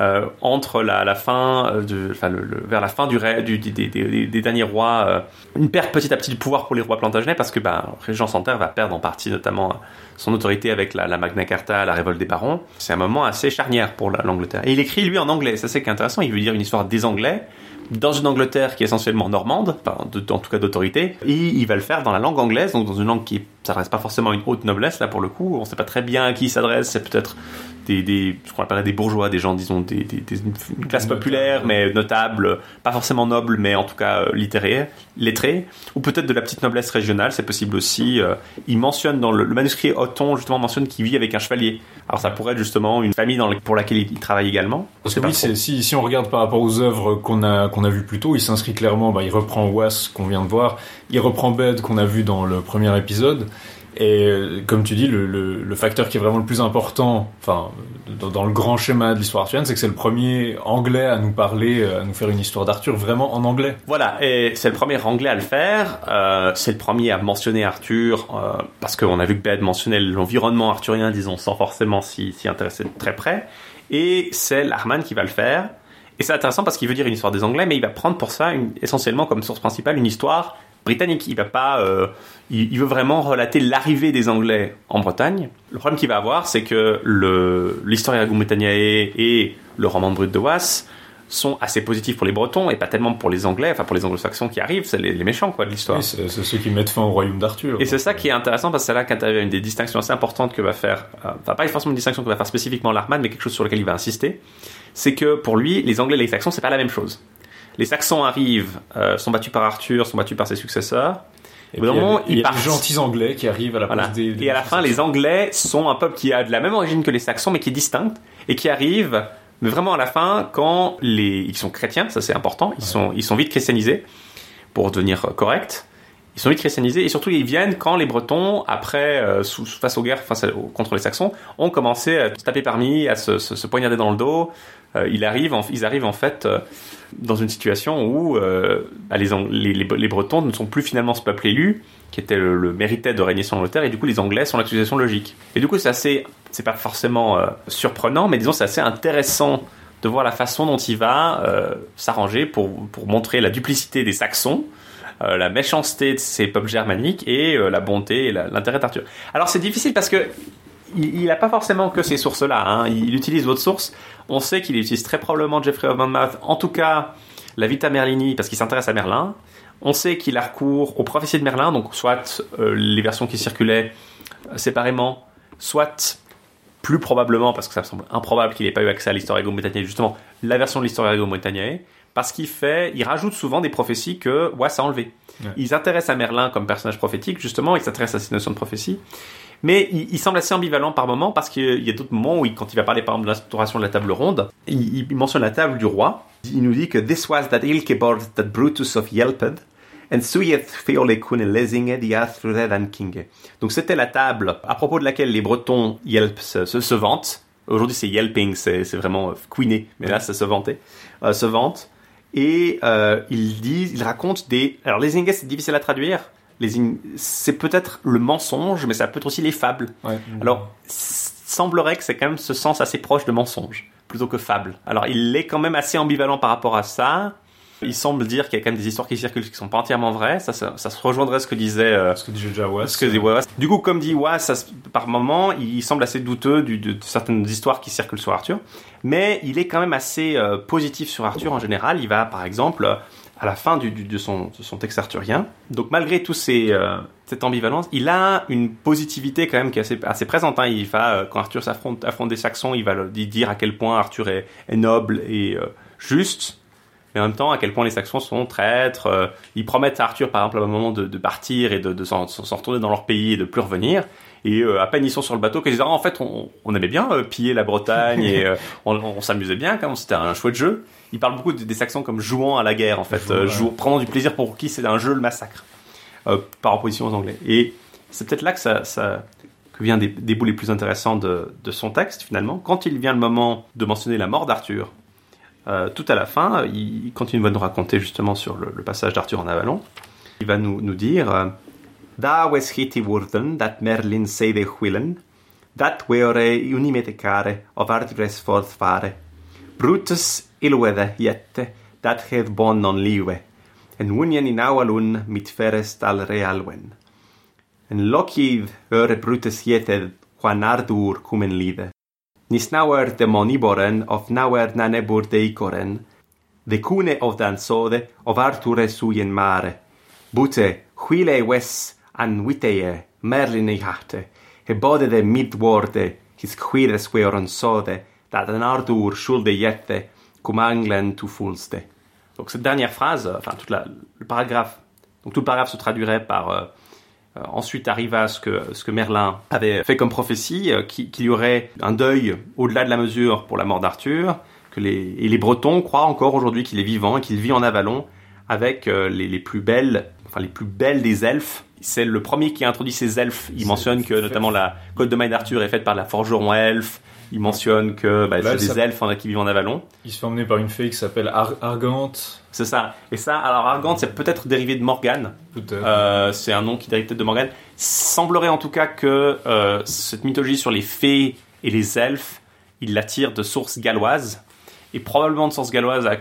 euh, entre la, fin, euh, enfin, vers la fin du, des, des- derniers rois, euh, une perte petit à petit du pouvoir pour les rois plantagenets parce que ben, Régent Santerre va perdre en partie notamment son autorité avec la, Magna Carta, la révolte des barons. C'est un moment assez charnière pour la- l'Angleterre. Et il écrit lui en anglais, ça c'est intéressant, il veut dire une histoire des Anglais dans une Angleterre qui est essentiellement normande, enfin, en tout cas d'autorité, et il va le faire dans la langue anglaise, donc dans une langue qui s'adresse pas forcément à une haute noblesse, là pour le coup, on sait pas très bien à qui il s'adresse, c'est peut-être des, des, ce qu'on appellerait des bourgeois, des gens, disons, des, des- des- une classe populaire, mais notable, pas forcément noble, mais en tout cas euh, littéraire, lettré, ou peut-être de la petite noblesse régionale, c'est possible aussi. euh, il mentionne dans le, le manuscrit Othon, justement, mentionne qu'il vit avec un chevalier. Alors ça pourrait être justement une famille dans le- pour laquelle il, il travaille également. Parce que oui, si on regarde par rapport aux œuvres qu'on a, qu'on a vues plus tôt, il s'inscrit clairement, bah, il reprend Was qu'on vient de voir, il reprend Bed qu'on a vu dans le premier épisode, et euh, comme tu dis, le, facteur qui est vraiment le plus important, enfin, dans, le grand schéma de l'histoire arthurienne, c'est que c'est le premier anglais à nous parler, euh, à nous faire une histoire d'Arthur vraiment en anglais. Voilà, et c'est le premier anglais à le faire. euh, c'est le premier à mentionner Arthur, parce qu'on a vu que Bed mentionnait l'environnement arthurien, disons, sans forcément s'y intéresser de très près. Et c'est Larman qui va le faire. Et c'est intéressant parce qu'il veut dire une histoire des Anglais, mais il va prendre pour ça essentiellement comme source principale une histoire britannique. Il va pas, euh, il, il veut vraiment relater l'arrivée des Anglais en Bretagne. Le problème qu'il va avoir, c'est que le l'Historia Britanniae et le roman de Brut de Was sont assez positifs pour les Bretons et pas tellement pour les Anglais, enfin pour les Anglo-Saxons qui arrivent, c'est les, les méchants quoi de l'histoire. Oui, c'est ceux qui mettent fin au royaume d'Arthur. Et c'est ça qui est intéressant parce que c'est là qu'intervient une des distinctions assez importantes que va faire, euh, enfin pas forcément une distinction que va faire spécifiquement Larman, mais quelque chose sur lequel il va insister, c'est que pour lui, les Anglais et les Saxons, c'est pas la même chose. Les Saxons arrivent, euh, sont battus par Arthur, sont battus par ses successeurs. Et moment, il y a, il y ils a des gentils anglais qui arrivent à la Voilà. place des, des Et à la fin, les Anglais sont un peuple qui a de la même origine que les Saxons, mais qui est distinct et qui arrive, mais vraiment à la fin, quand les, ils sont chrétiens, ça c'est important, ils sont, ils sont vite christianisés pour devenir euh, corrects. Ils sont vite christianisés et surtout ils viennent quand les Bretons, après, euh, sous- face aux guerres face à- contre les Saxons, ont commencé à se taper parmi, à se, se, se poignarder dans le dos. Euh, ils, arrivent en, ils arrivent en fait euh, dans une situation où euh, bah, les, Bretons ne sont plus finalement ce peuple élu qui était le, le de régner sur l'Angleterre et du coup les Anglais sont l'accusation logique. Et du coup c'est assez, c'est pas forcément surprenant, mais disons c'est assez intéressant de voir la façon dont il va s'arranger pour, pour montrer la duplicité des Saxons, la méchanceté de ces peuples germaniques et la bonté et l'intérêt d'Arthur. Alors c'est difficile parce que il n'a pas forcément que ces sources-là. hein. Il utilise d'autres sources. On sait qu'il utilise très probablement Jeffrey of Monmouth, en tout cas la Vita Merlini, parce qu'il s'intéresse à Merlin. On sait qu'il a recours aux prophéties de Merlin, donc soit euh, les versions qui circulaient euh, séparément, soit plus probablement, parce que ça me semble improbable qu'il n'ait pas eu accès à l'Historia Britanniae, justement, la version de l'Historia Britanniae, parce qu'il fait, il rajoute souvent des prophéties que Wass a enlevées. Ouais. Il s'intéresse à Merlin comme personnage prophétique, justement, il s'intéresse à cette notion de prophétie, mais il, semble assez ambivalent par moment, parce qu'il y a d'autres moments où, quand il va parler par exemple de l'instauration de la table ronde, il, mentionne la table du roi. Il nous dit que This was that ilkeboard that Brutus of Yelped, and. Donc c'était la table à propos de laquelle les Bretons Yelp se, se, vantent. Aujourd'hui c'est yelping, c'est vraiment euh, couiner, mais là ça se vantait, euh, se vante. Et euh, il dit, il raconte des. Alors lesinge c'est difficile à traduire. C'est peut-être le mensonge, mais ça peut être aussi les fables. Ouais. Alors, semblerait que c'est quand même ce sens assez proche de mensonge plutôt que fable. Alors, il est quand même assez ambivalent par rapport à ça. Il semble dire qu'il y a quand même des histoires qui circulent qui sont pas entièrement vraies. Ça, ça, ça se rejoindrait ce que disait. euh, ce que dit déjà Was. ce que Was. Du coup, comme dit Was, ça par moment, il semble assez douteux du- de, de certaines histoires qui circulent sur Arthur, mais il est quand même assez euh, positif sur Arthur en général. Il va, par exemple, à la fin de, son, texte arthurien. Donc, malgré tout ces, euh, cette ambivalence, il a une positivité quand même qui est assez, présente. hein. Il va, euh, quand Arthur s'affronte affronte des Saxons, il va dire à quel point Arthur est, noble et euh, juste. Mais en même temps, à quel point les Saxons sont traîtres. euh, ils promettent à Arthur, par exemple, à un moment de, partir et de, de s'en retourner dans leur pays et de plus revenir. Et euh, à peine ils sont sur le bateau qu'ils disent ah, en fait on, on aimait bien euh, piller la Bretagne et euh, on, on s'amusait bien c'était un chouette jeu. Ils parlent beaucoup des, Saxons comme jouant à la guerre en fait, Jouant, prenant du plaisir pour qui c'est un jeu le massacre par opposition aux Anglais. Et c'est peut-être là que ça, ça que vient des, des bouts les plus intéressants de, de son texte finalement. Quand il vient le moment de mentionner la mort d'Arthur, euh, tout à la fin, il continue à nous raconter justement sur le, le passage d'Arthur en Avalon. Il va nous, nous dire euh, thou es hiti wurden, that Merlin say de whilen, that weore unimete care, of artigres forth fare. Brutus illuede iette, dat hed bon non live, en unien in aualun mit ferest al realwen. En loci vere Brutus iete, quan ardur cumen lide. Nis nauer demoniboren, of nauer nanebur deicoren, decune of dansode, of arture suien mare. Bute, huile wes an witeye, merlin i hatte, he bode de midworde, his quires sode, dat an ardur schulde jette, cum anglen tu fulste. Donc cette dernière phrase, euh, enfin toute la, le paragraphe, donc tout le paragraphe se traduirait par euh, euh, ensuite arriva ce que, Merlin avait fait comme prophétie, qui- qu'il y aurait un deuil au-delà de la mesure pour la mort d'Arthur, que les, et les Bretons croient encore aujourd'hui qu'il est vivant et qu'il vit en Avalon avec les plus belles, enfin les plus belles des elfes. C'est le premier qui a introduit ces elfes. Il mentionne que notamment la côte de maille d'Arthur est faite par la forgeron elfe. Il mentionne que bah, Là, c'est ça- des elfes en- qui vivent en Avalon. Il se fait emmener par une fée qui s'appelle Ar- Argante. C'est ça. Et ça, alors Argante, c'est peut-être dérivé de Morgane. Peut-être. Euh, c'est un nom qui dérive peut-être de Morgane. Semblerait en tout cas que euh, cette mythologie sur les fées et les elfes, il la tire de sources galloises. Et probablement de sources galloises, à-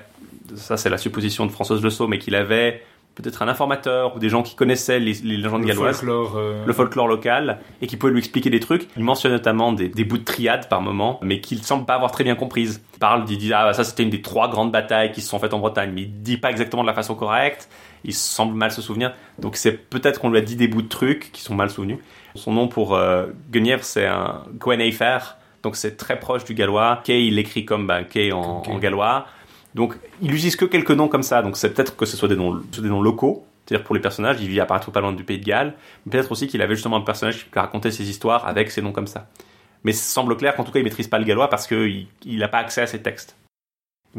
ça c'est la supposition de Françoise Le Sceau, mais qu'il avait peut-être un informateur ou des gens qui connaissaient les, les légendes le galloises folklore. euh, le folklore local et qui pouvait lui expliquer des trucs. Il mentionne notamment des, des bouts de triade par moment, mais qu'il semble pas avoir très bien comprises. Il parle, il dit ah ça c'était une des trois grandes batailles qui se sont faites en Bretagne, mais il dit pas exactement de la façon correcte. Il semble mal se souvenir, donc c'est peut-être qu'on lui a dit des bouts de trucs qui sont mal souvenus. Son nom pour euh, Guenièvre c'est un Gweneifer, donc c'est très proche du gallois. Kay il l'écrit comme ben, Kay en, Kay. en gallois. Donc il utilise que quelques noms comme ça, donc c'est peut-être que ce soit des noms, des noms locaux. C'est-à-dire pour les personnages, il vit apparaître pas loin du pays de Galles. Mais peut-être aussi qu'il avait justement un personnage qui racontait ses histoires avec ces noms comme ça. Mais ça semble clair qu'en tout cas, il maîtrise pas le gallois parce qu'il n'a pas accès à ces textes.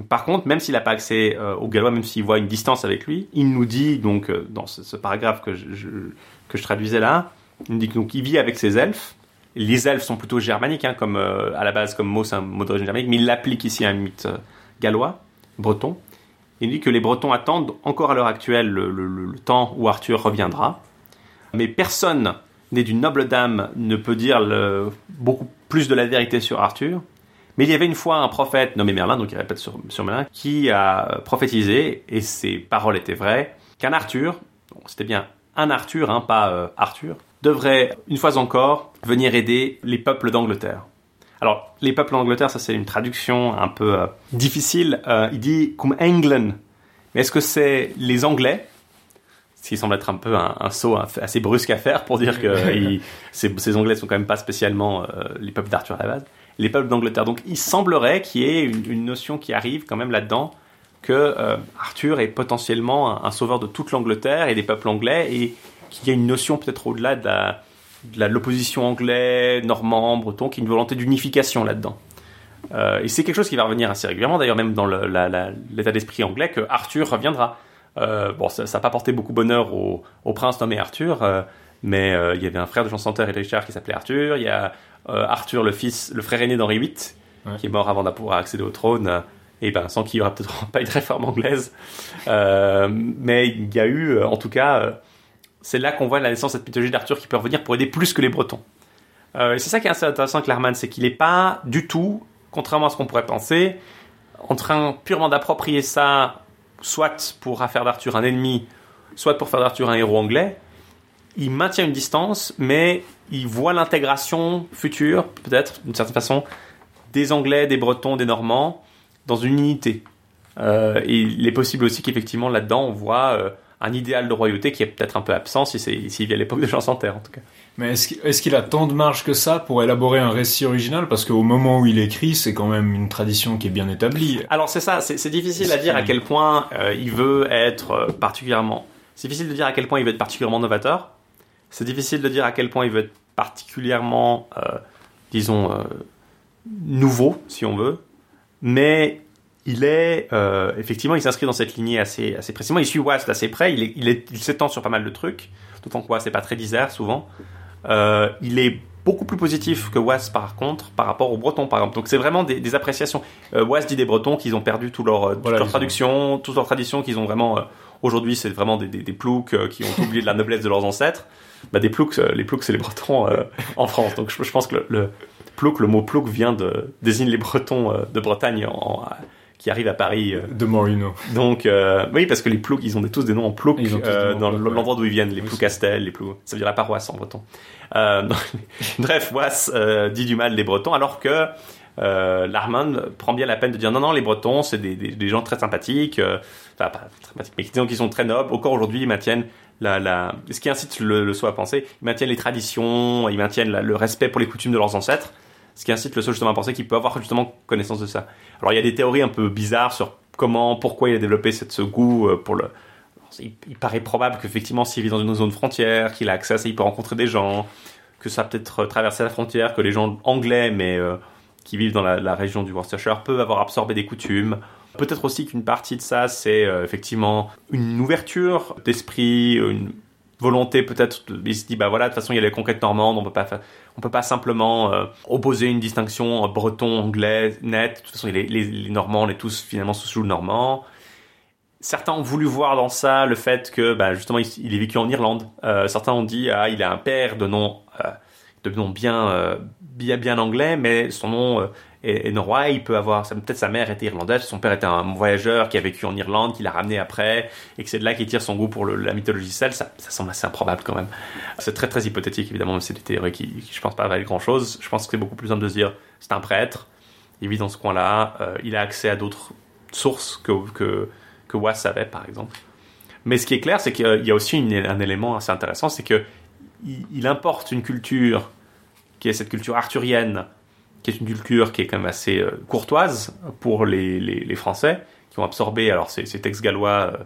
Par contre, même s'il n'a pas accès euh, au gallois, même s'il voit une distance avec lui, il nous dit, donc, euh, dans ce, paragraphe que je, que je traduisais là, il nous dit qu'il vit avec ses elfes. Les elfes sont plutôt germaniques, hein, comme euh, à la base, comme mot, c'est un mot d'origine germanique, mais il l'applique ici à un mythe gallois, breton. Il dit que les Bretons attendent encore à l'heure actuelle le, temps où Arthur reviendra. Mais personne né d'une noble dame ne peut dire beaucoup plus de la vérité sur Arthur. Mais il y avait une fois un prophète nommé Merlin, donc il répète sur, Merlin, qui a prophétisé, et ses paroles étaient vraies, qu'un Arthur, c'était bien un Arthur, hein, pas euh, Arthur, devrait une fois encore venir aider les peuples d'Angleterre. Alors, les peuples d'Angleterre, ça c'est une traduction un peu euh, difficile. Euh, il dit cum England. Mais est-ce que c'est les Anglais? Ce qui semble être un peu un, un saut assez brusque à faire pour dire que il- ces, ces Anglais sont quand même pas spécialement euh, les peuples d'Arthur à la base. Les peuples d'Angleterre. Donc, il semblerait qu'il y ait une, une notion qui arrive quand même là-dedans que Arthur est potentiellement un, un sauveur de toute l'Angleterre et des peuples anglais et qu'il y a une notion peut-être au-delà de la de l'opposition anglais, normand, breton, qui a une volonté d'unification là-dedans. Euh, et c'est quelque chose qui va revenir assez régulièrement, d'ailleurs même dans l'état d'esprit anglais, que Arthur reviendra. Euh, bon, ça n'a pas porté beaucoup bonheur au, au prince nommé Arthur, euh, mais il y avait un frère de Jean Santerre et Richard qui s'appelait Arthur. Il y a Arthur, le fils, le frère aîné d'Henri VIII, Ouais. qui est mort avant de pouvoir accéder au trône. et ben, sans qu'il y aura peut-être pas une réforme anglaise. Mais il y a eu, en tout cas, c'est là qu'on voit la naissance de cette mythologie d'Arthur qui peut revenir pour aider plus que les Bretons. Euh, et c'est ça qui est assez intéressant avec Larman, c'est qu'il n'est pas du tout, contrairement à ce qu'on pourrait penser, en train purement d'approprier ça, soit pour faire d'Arthur un ennemi, soit pour faire d'Arthur un héros anglais. Il maintient une distance, mais il voit l'intégration future, peut-être, d'une certaine façon, des Anglais, des Bretons, des Normands, dans une unité. Euh, et il est possible aussi qu'effectivement, là-dedans, on voit euh, un idéal de royauté qui est peut-être un peu absent si c'est s'il vit à l'époque de Jean sans Terre, en tout cas. Mais est-ce qu'il a tant de marge que ça pour élaborer un récit original? Parce qu'au moment où il écrit, c'est quand même une tradition qui est bien établie. Alors c'est ça, c'est difficile à dire à quel point euh, il veut être euh, particulièrement. C'est difficile de dire à quel point il veut être particulièrement novateur. C'est difficile de dire à quel point il veut être particulièrement, euh, disons, euh, nouveau, si on veut. Mais il est euh, effectivement, il s'inscrit dans cette lignée assez, assez précisément. Il suit Wast assez près. Il est- il est- il s'étend sur pas mal de trucs. D'autant que Wast c'est pas très disert souvent. Euh, il est beaucoup plus positif que Was par contre par rapport aux Bretons par exemple. Donc c'est vraiment des, des appréciations. Euh, Was dit des Bretons qu'ils ont perdu tout leur, euh, toute Voilà, leur ont- traduction, toute leur tradition, qu'ils ont vraiment euh, aujourd'hui c'est vraiment des, des, des ploucs euh, qui ont oublié de la noblesse de leurs ancêtres. Bah, des ploucs, euh, les ploucs c'est les Bretons euh, en France. Donc je, je pense que le, le- Plouc, le mot Plouc vient de désigne les Bretons euh, de Bretagne en- qui arrivent à Paris. euh. De Morino. Donc euh, oui, parce que les Ploucs, ils ont tous des noms en Plouc euh, dans l'endroit d'où ils viennent, les Oui, Ploucastel, les Ploucs. Ça veut dire la paroisse en breton. Euh, bref, Was euh, dit du mal des Bretons, alors que euh, Larman prend bien la peine de dire non, non, les Bretons, c'est des, des, des gens très sympathiques, euh, enfin pas très sympathiques, mais disons qu'ils sont très nobles. Encore aujourd'hui, ils maintiennent la, la, ce qui incite le, le soi à penser, ils maintiennent les traditions, ils maintiennent la- le respect pour les coutumes de leurs ancêtres, ce qui incite le soi justement à penser qu'il peut avoir justement connaissance de ça. Alors il y a des théories un peu bizarres sur comment, pourquoi il a développé cette, ce goût euh, pour le. Il, paraît probable qu'effectivement, s'il vit dans une zone frontière, qu'il a accès à ça, il peut rencontrer des gens, que ça peut-être traversé la frontière, que les gens anglais, mais euh, qui vivent dans la, région du Worcestershire, peuvent avoir absorbé des coutumes. Peut-être aussi qu'une partie de ça, c'est euh, effectivement une ouverture d'esprit, une volonté peut-être. Il se dit, bah voilà, de toute façon, il y a les conquêtes normandes, on peut pas, fa- on peut pas simplement euh, opposer une distinction euh, breton-anglais nette. De toute façon, les, les, Normands, on est tous finalement sous le normand. Certains ont voulu voir dans ça le fait que, bah, justement, il, est vécu en Irlande. Euh, certains ont dit, ah, il a un père de nom, de nom bien, bien, anglais, mais son nom est norrois. Il peut avoir, peut-être sa mère était irlandaise, son père était un voyageur qui a vécu en Irlande, qui l'a ramené après, et que c'est de là qu'il tire son goût pour la mythologie celte. Ça, ça semble assez improbable quand même. C'est très très hypothétique évidemment, mais c'est des théories qui, qui, je pense pas valent grand chose. Je pense que c'est beaucoup plus simple de se dire, c'est un prêtre, il vit dans ce coin-là, euh, il a accès à d'autres sources que que que Was avait par exemple. Mais ce qui est clair, c'est qu'il y a aussi un élément assez intéressant, c'est que il, il importe une culture qui est cette culture arthurienne, qui est une culture qui est quand même assez euh, courtoise pour les, les, Français, qui ont absorbé alors ces, textes gallois euh,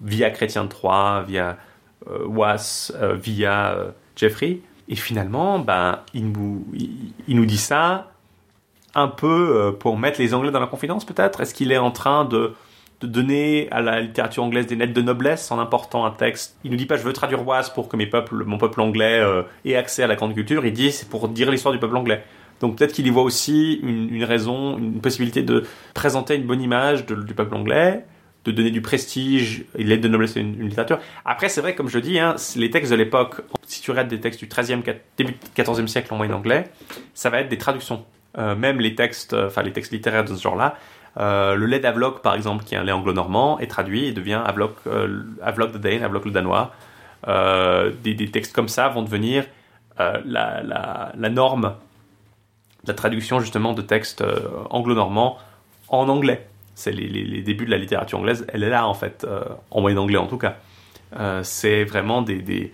via Chrétien de Troyes, via euh, Was, via Jeffrey. Et finalement, ben, il, nous, il, nous dit ça un peu pour mettre les Anglais dans la confidence, peut-être? Est-ce qu'il est en train de, de donner à la littérature anglaise des lettres de noblesse en important un texte? Il nous dit pas je veux traduire Was pour que mes peuples, mon peuple anglais ait accès à la grande culture. Il dit c'est pour dire l'histoire du peuple anglais. Donc peut-être qu'il y voit aussi une, raison, une possibilité de présenter une bonne image du peuple anglais, de donner du prestige, et l'aide de noblesse à une, littérature. Après, c'est vrai, comme je dis, hein, les textes de l'époque, si tu regardes des textes du 13e, quat- début du 14e siècle en moyen anglais, ça va être des traductions. Euh, même les textes, euh, enfin les textes littéraires de ce genre-là, euh, le lait d'Avloc, par exemple, qui est un lait anglo-normand, est traduit et devient Avloc, euh, de Dane, Avloc le danois. Des, textes comme ça vont devenir la norme la traduction justement de textes euh, anglo-normands en anglais. C'est les, les- débuts de la littérature anglaise, elle est là en fait, euh, en moyen anglais en tout cas. Euh, c'est vraiment des, des,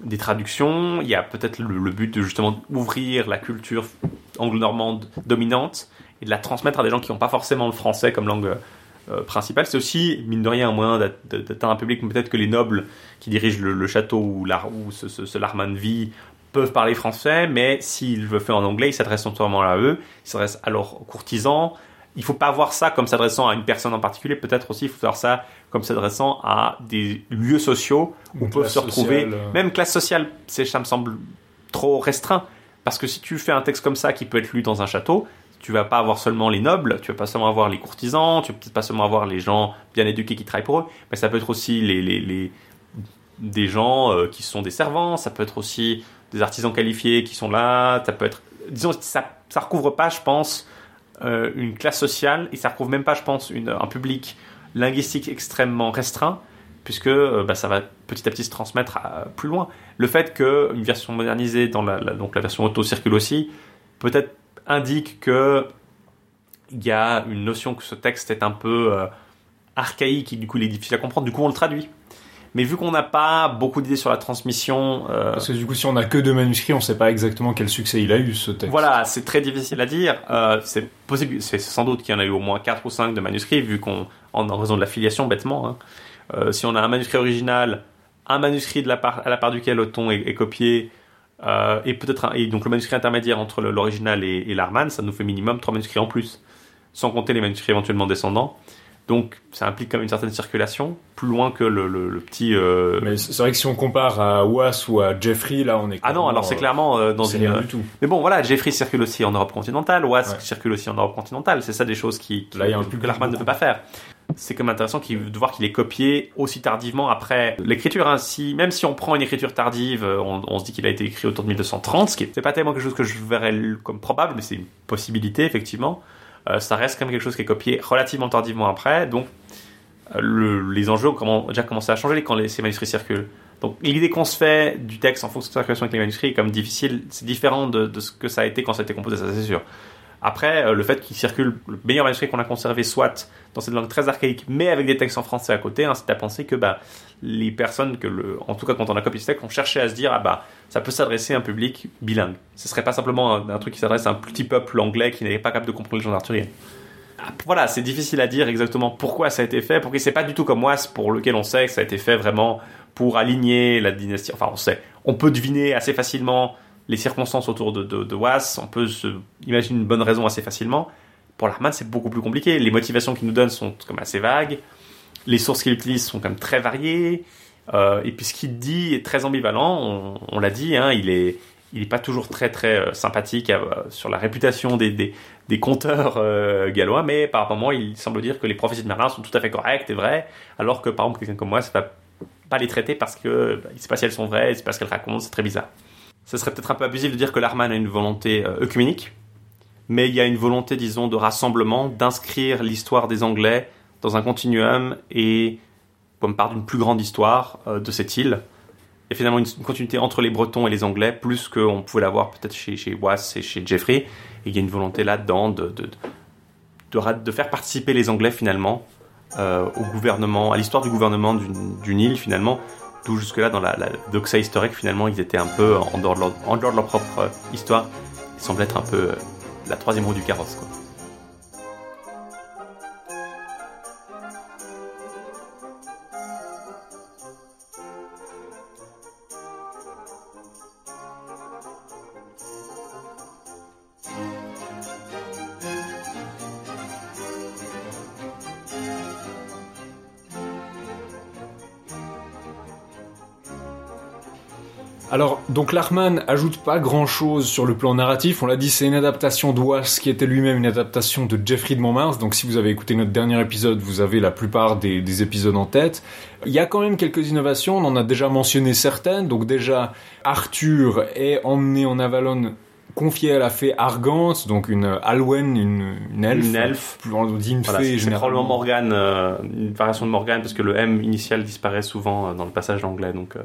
des traductions. Il y a peut-être le, but de justement ouvrir la culture anglo-normande dominante et de la transmettre à des gens qui n'ont pas forcément le français comme langue principale. C'est aussi, mine de rien, un moyen d'at- d'atteindre un public. Peut-être que les nobles qui dirigent le, château où, l'ar- où ce, ce, ce vit peuvent parler français, mais s'il veut faire en anglais, il s'adresse entièrement à eux, il s'adresse à leurs courtisans. Il faut pas voir ça comme s'adressant à une personne en particulier, peut-être aussi il faut voir ça comme s'adressant à des lieux sociaux où peuvent se retrouver, sociale, euh. même classe sociale, c'est, ça me semble trop restreint. Parce que si tu fais un texte comme ça qui peut être lu dans un château, tu vas pas avoir seulement les nobles, tu vas pas seulement avoir les courtisans, tu vas peut-être pas seulement avoir les gens bien éduqués qui travaillent pour eux, mais ça peut être aussi les, les, les- des gens euh, qui sont des servants, ça peut être aussi des artisans qualifiés qui sont là, ça peut être, disons, ça, recouvre pas, je pense, euh, une classe sociale et ça recouvre même pas, je pense, un public linguistique extrêmement restreint, puisque euh, bah, ça va petit à petit se transmettre plus loin. Le fait qu'une version modernisée, dans la, la- donc la version auto circule aussi, peut-être indique que il y a une notion que ce texte est un peu euh, archaïque et du coup il est difficile à comprendre, du coup on le traduit. Mais vu qu'on n'a pas beaucoup d'idées sur la transmission, euh, Parce que du coup, si on a que deux manuscrits, on sait pas exactement quel succès il a eu ce texte. voilà, c'est très difficile à dire. Euh, c'est possible, c'est sans doute qu'il y en a eu au moins 4 ou 5 de manuscrits, vu qu'on, en, en raison de l'affiliation, bêtement. hein. Euh, si on a un manuscrit original, un manuscrit de la part, à la part duquel le ton est, est copié, euh, et peut-être et donc le manuscrit intermédiaire entre l'original et, et l'Arman, ça nous fait minimum 3 manuscrits en plus, sans compter les manuscrits éventuellement descendants. Donc ça implique quand même une certaine circulation, plus loin que le, le- le petit. euh, Mais c'est vrai que si on compare à Was ou à Jeffrey, là, on est. Ah non, alors c'est clairement euh, dans c'est une. rien du tout. Mais bon, voilà, Jeffrey circule aussi en Europe continentale, Was Ouais. circule aussi en Europe continentale. C'est ça des choses qui, qui- Là, y a un que Larman ne peut pas faire. c'est quand même intéressant de voir qu'il est copié aussi tardivement après l'écriture. hein. Si, même si on prend une écriture tardive, euh, on, on se dit qu'il a été écrit autour de 1230, ce qui est c'est pas tellement quelque chose que je verrais comme probable, mais c'est une possibilité effectivement. Euh, ça reste quand même quelque chose qui est copié relativement tardivement après, donc euh, le- les enjeux ont déjà commencé à changer quand ces manuscrits circulent. Donc l'idée qu'on se fait du texte en fonction de sa circulation avec les manuscrits est comme difficile, c'est différent de ce que ça a été quand ça a été composé, ça c'est sûr. Après, euh, le fait qu'il circule, le meilleur manuscrit qu'on a conservé soit dans cette langue très archaïque, mais avec des textes en français à côté, hein, c'est à penser que bah, les personnes, en tout cas quand on a copié ce texte, ont cherché à se dire, ah bah, ça peut s'adresser à un public bilingue. Ce serait pas simplement un, truc qui s'adresse à un petit peuple anglais qui n'est pas capable de comprendre les gens arthuriens. Ah, Voilà, c'est difficile à dire exactement pourquoi ça a été fait, pourquoi c'est pas du tout comme Was pour lequel on sait que ça a été fait vraiment pour aligner la dynastie. Enfin, on sait, on peut deviner assez facilement les circonstances autour de, de, de Was, on peut imaginer une bonne raison assez facilement. Pour Larman, c'est beaucoup plus compliqué. Les motivations qu'il nous donne sont comme assez vagues. Les sources qu'il utilise sont même très variées. Euh, et puis ce qu'il dit est très ambivalent. On, l'a dit, hein, il est, il est pas toujours très très euh, sympathique euh, sur la réputation des, des, des conteurs gallois, mais par moments il semble dire que les prophéties de Merlin sont tout à fait correctes et vraies, alors que par exemple quelqu'un comme moi, ça va pas les traiter parce que bah, il sait pas si elles sont vraies, il sait pas ce qu'elles racontent, c'est très bizarre. Ce serait peut-être un peu abusif de dire que Larman a une volonté euh, œcuménique, mais il y a une volonté, disons, de rassemblement, d'inscrire l'histoire des Anglais dans un continuum et comme part d'une plus grande histoire euh, de cette île. A finalement une, continuité entre les Bretons et les Anglais, plus qu'on pouvait l'avoir peut-être chez, chez Was et chez Jeffrey. Et il y a une volonté là-dedans de, faire participer les Anglais finalement euh, au gouvernement, à l'histoire du gouvernement d'une île finalement. D'où jusque-là, dans la, la doxa historique, finalement, ils étaient un peu en dehors de leur, propre euh, histoire. Ils semblent être un peu euh, la troisième roue du carrosse. Quoi. Alors, donc Larman ajoute pas grand chose sur le plan narratif. On l'a dit, c'est une adaptation d'Oas qui était lui-même une adaptation de Jeffrey de Montmars. Donc, si vous avez écouté notre dernier épisode, vous avez la plupart des, des épisodes en tête. Il y a quand même quelques innovations. On en a déjà mentionné certaines. Donc, déjà, Arthur est emmené en Avalon confié à la fée Argante, donc une Alwen, une, une elfe. Une elfe. Plus- On dit une Voilà, fée c'est probablement Morgane, euh, une variation de Morgane, parce que le M initial disparaît souvent euh, dans le passage anglais. Donc, euh,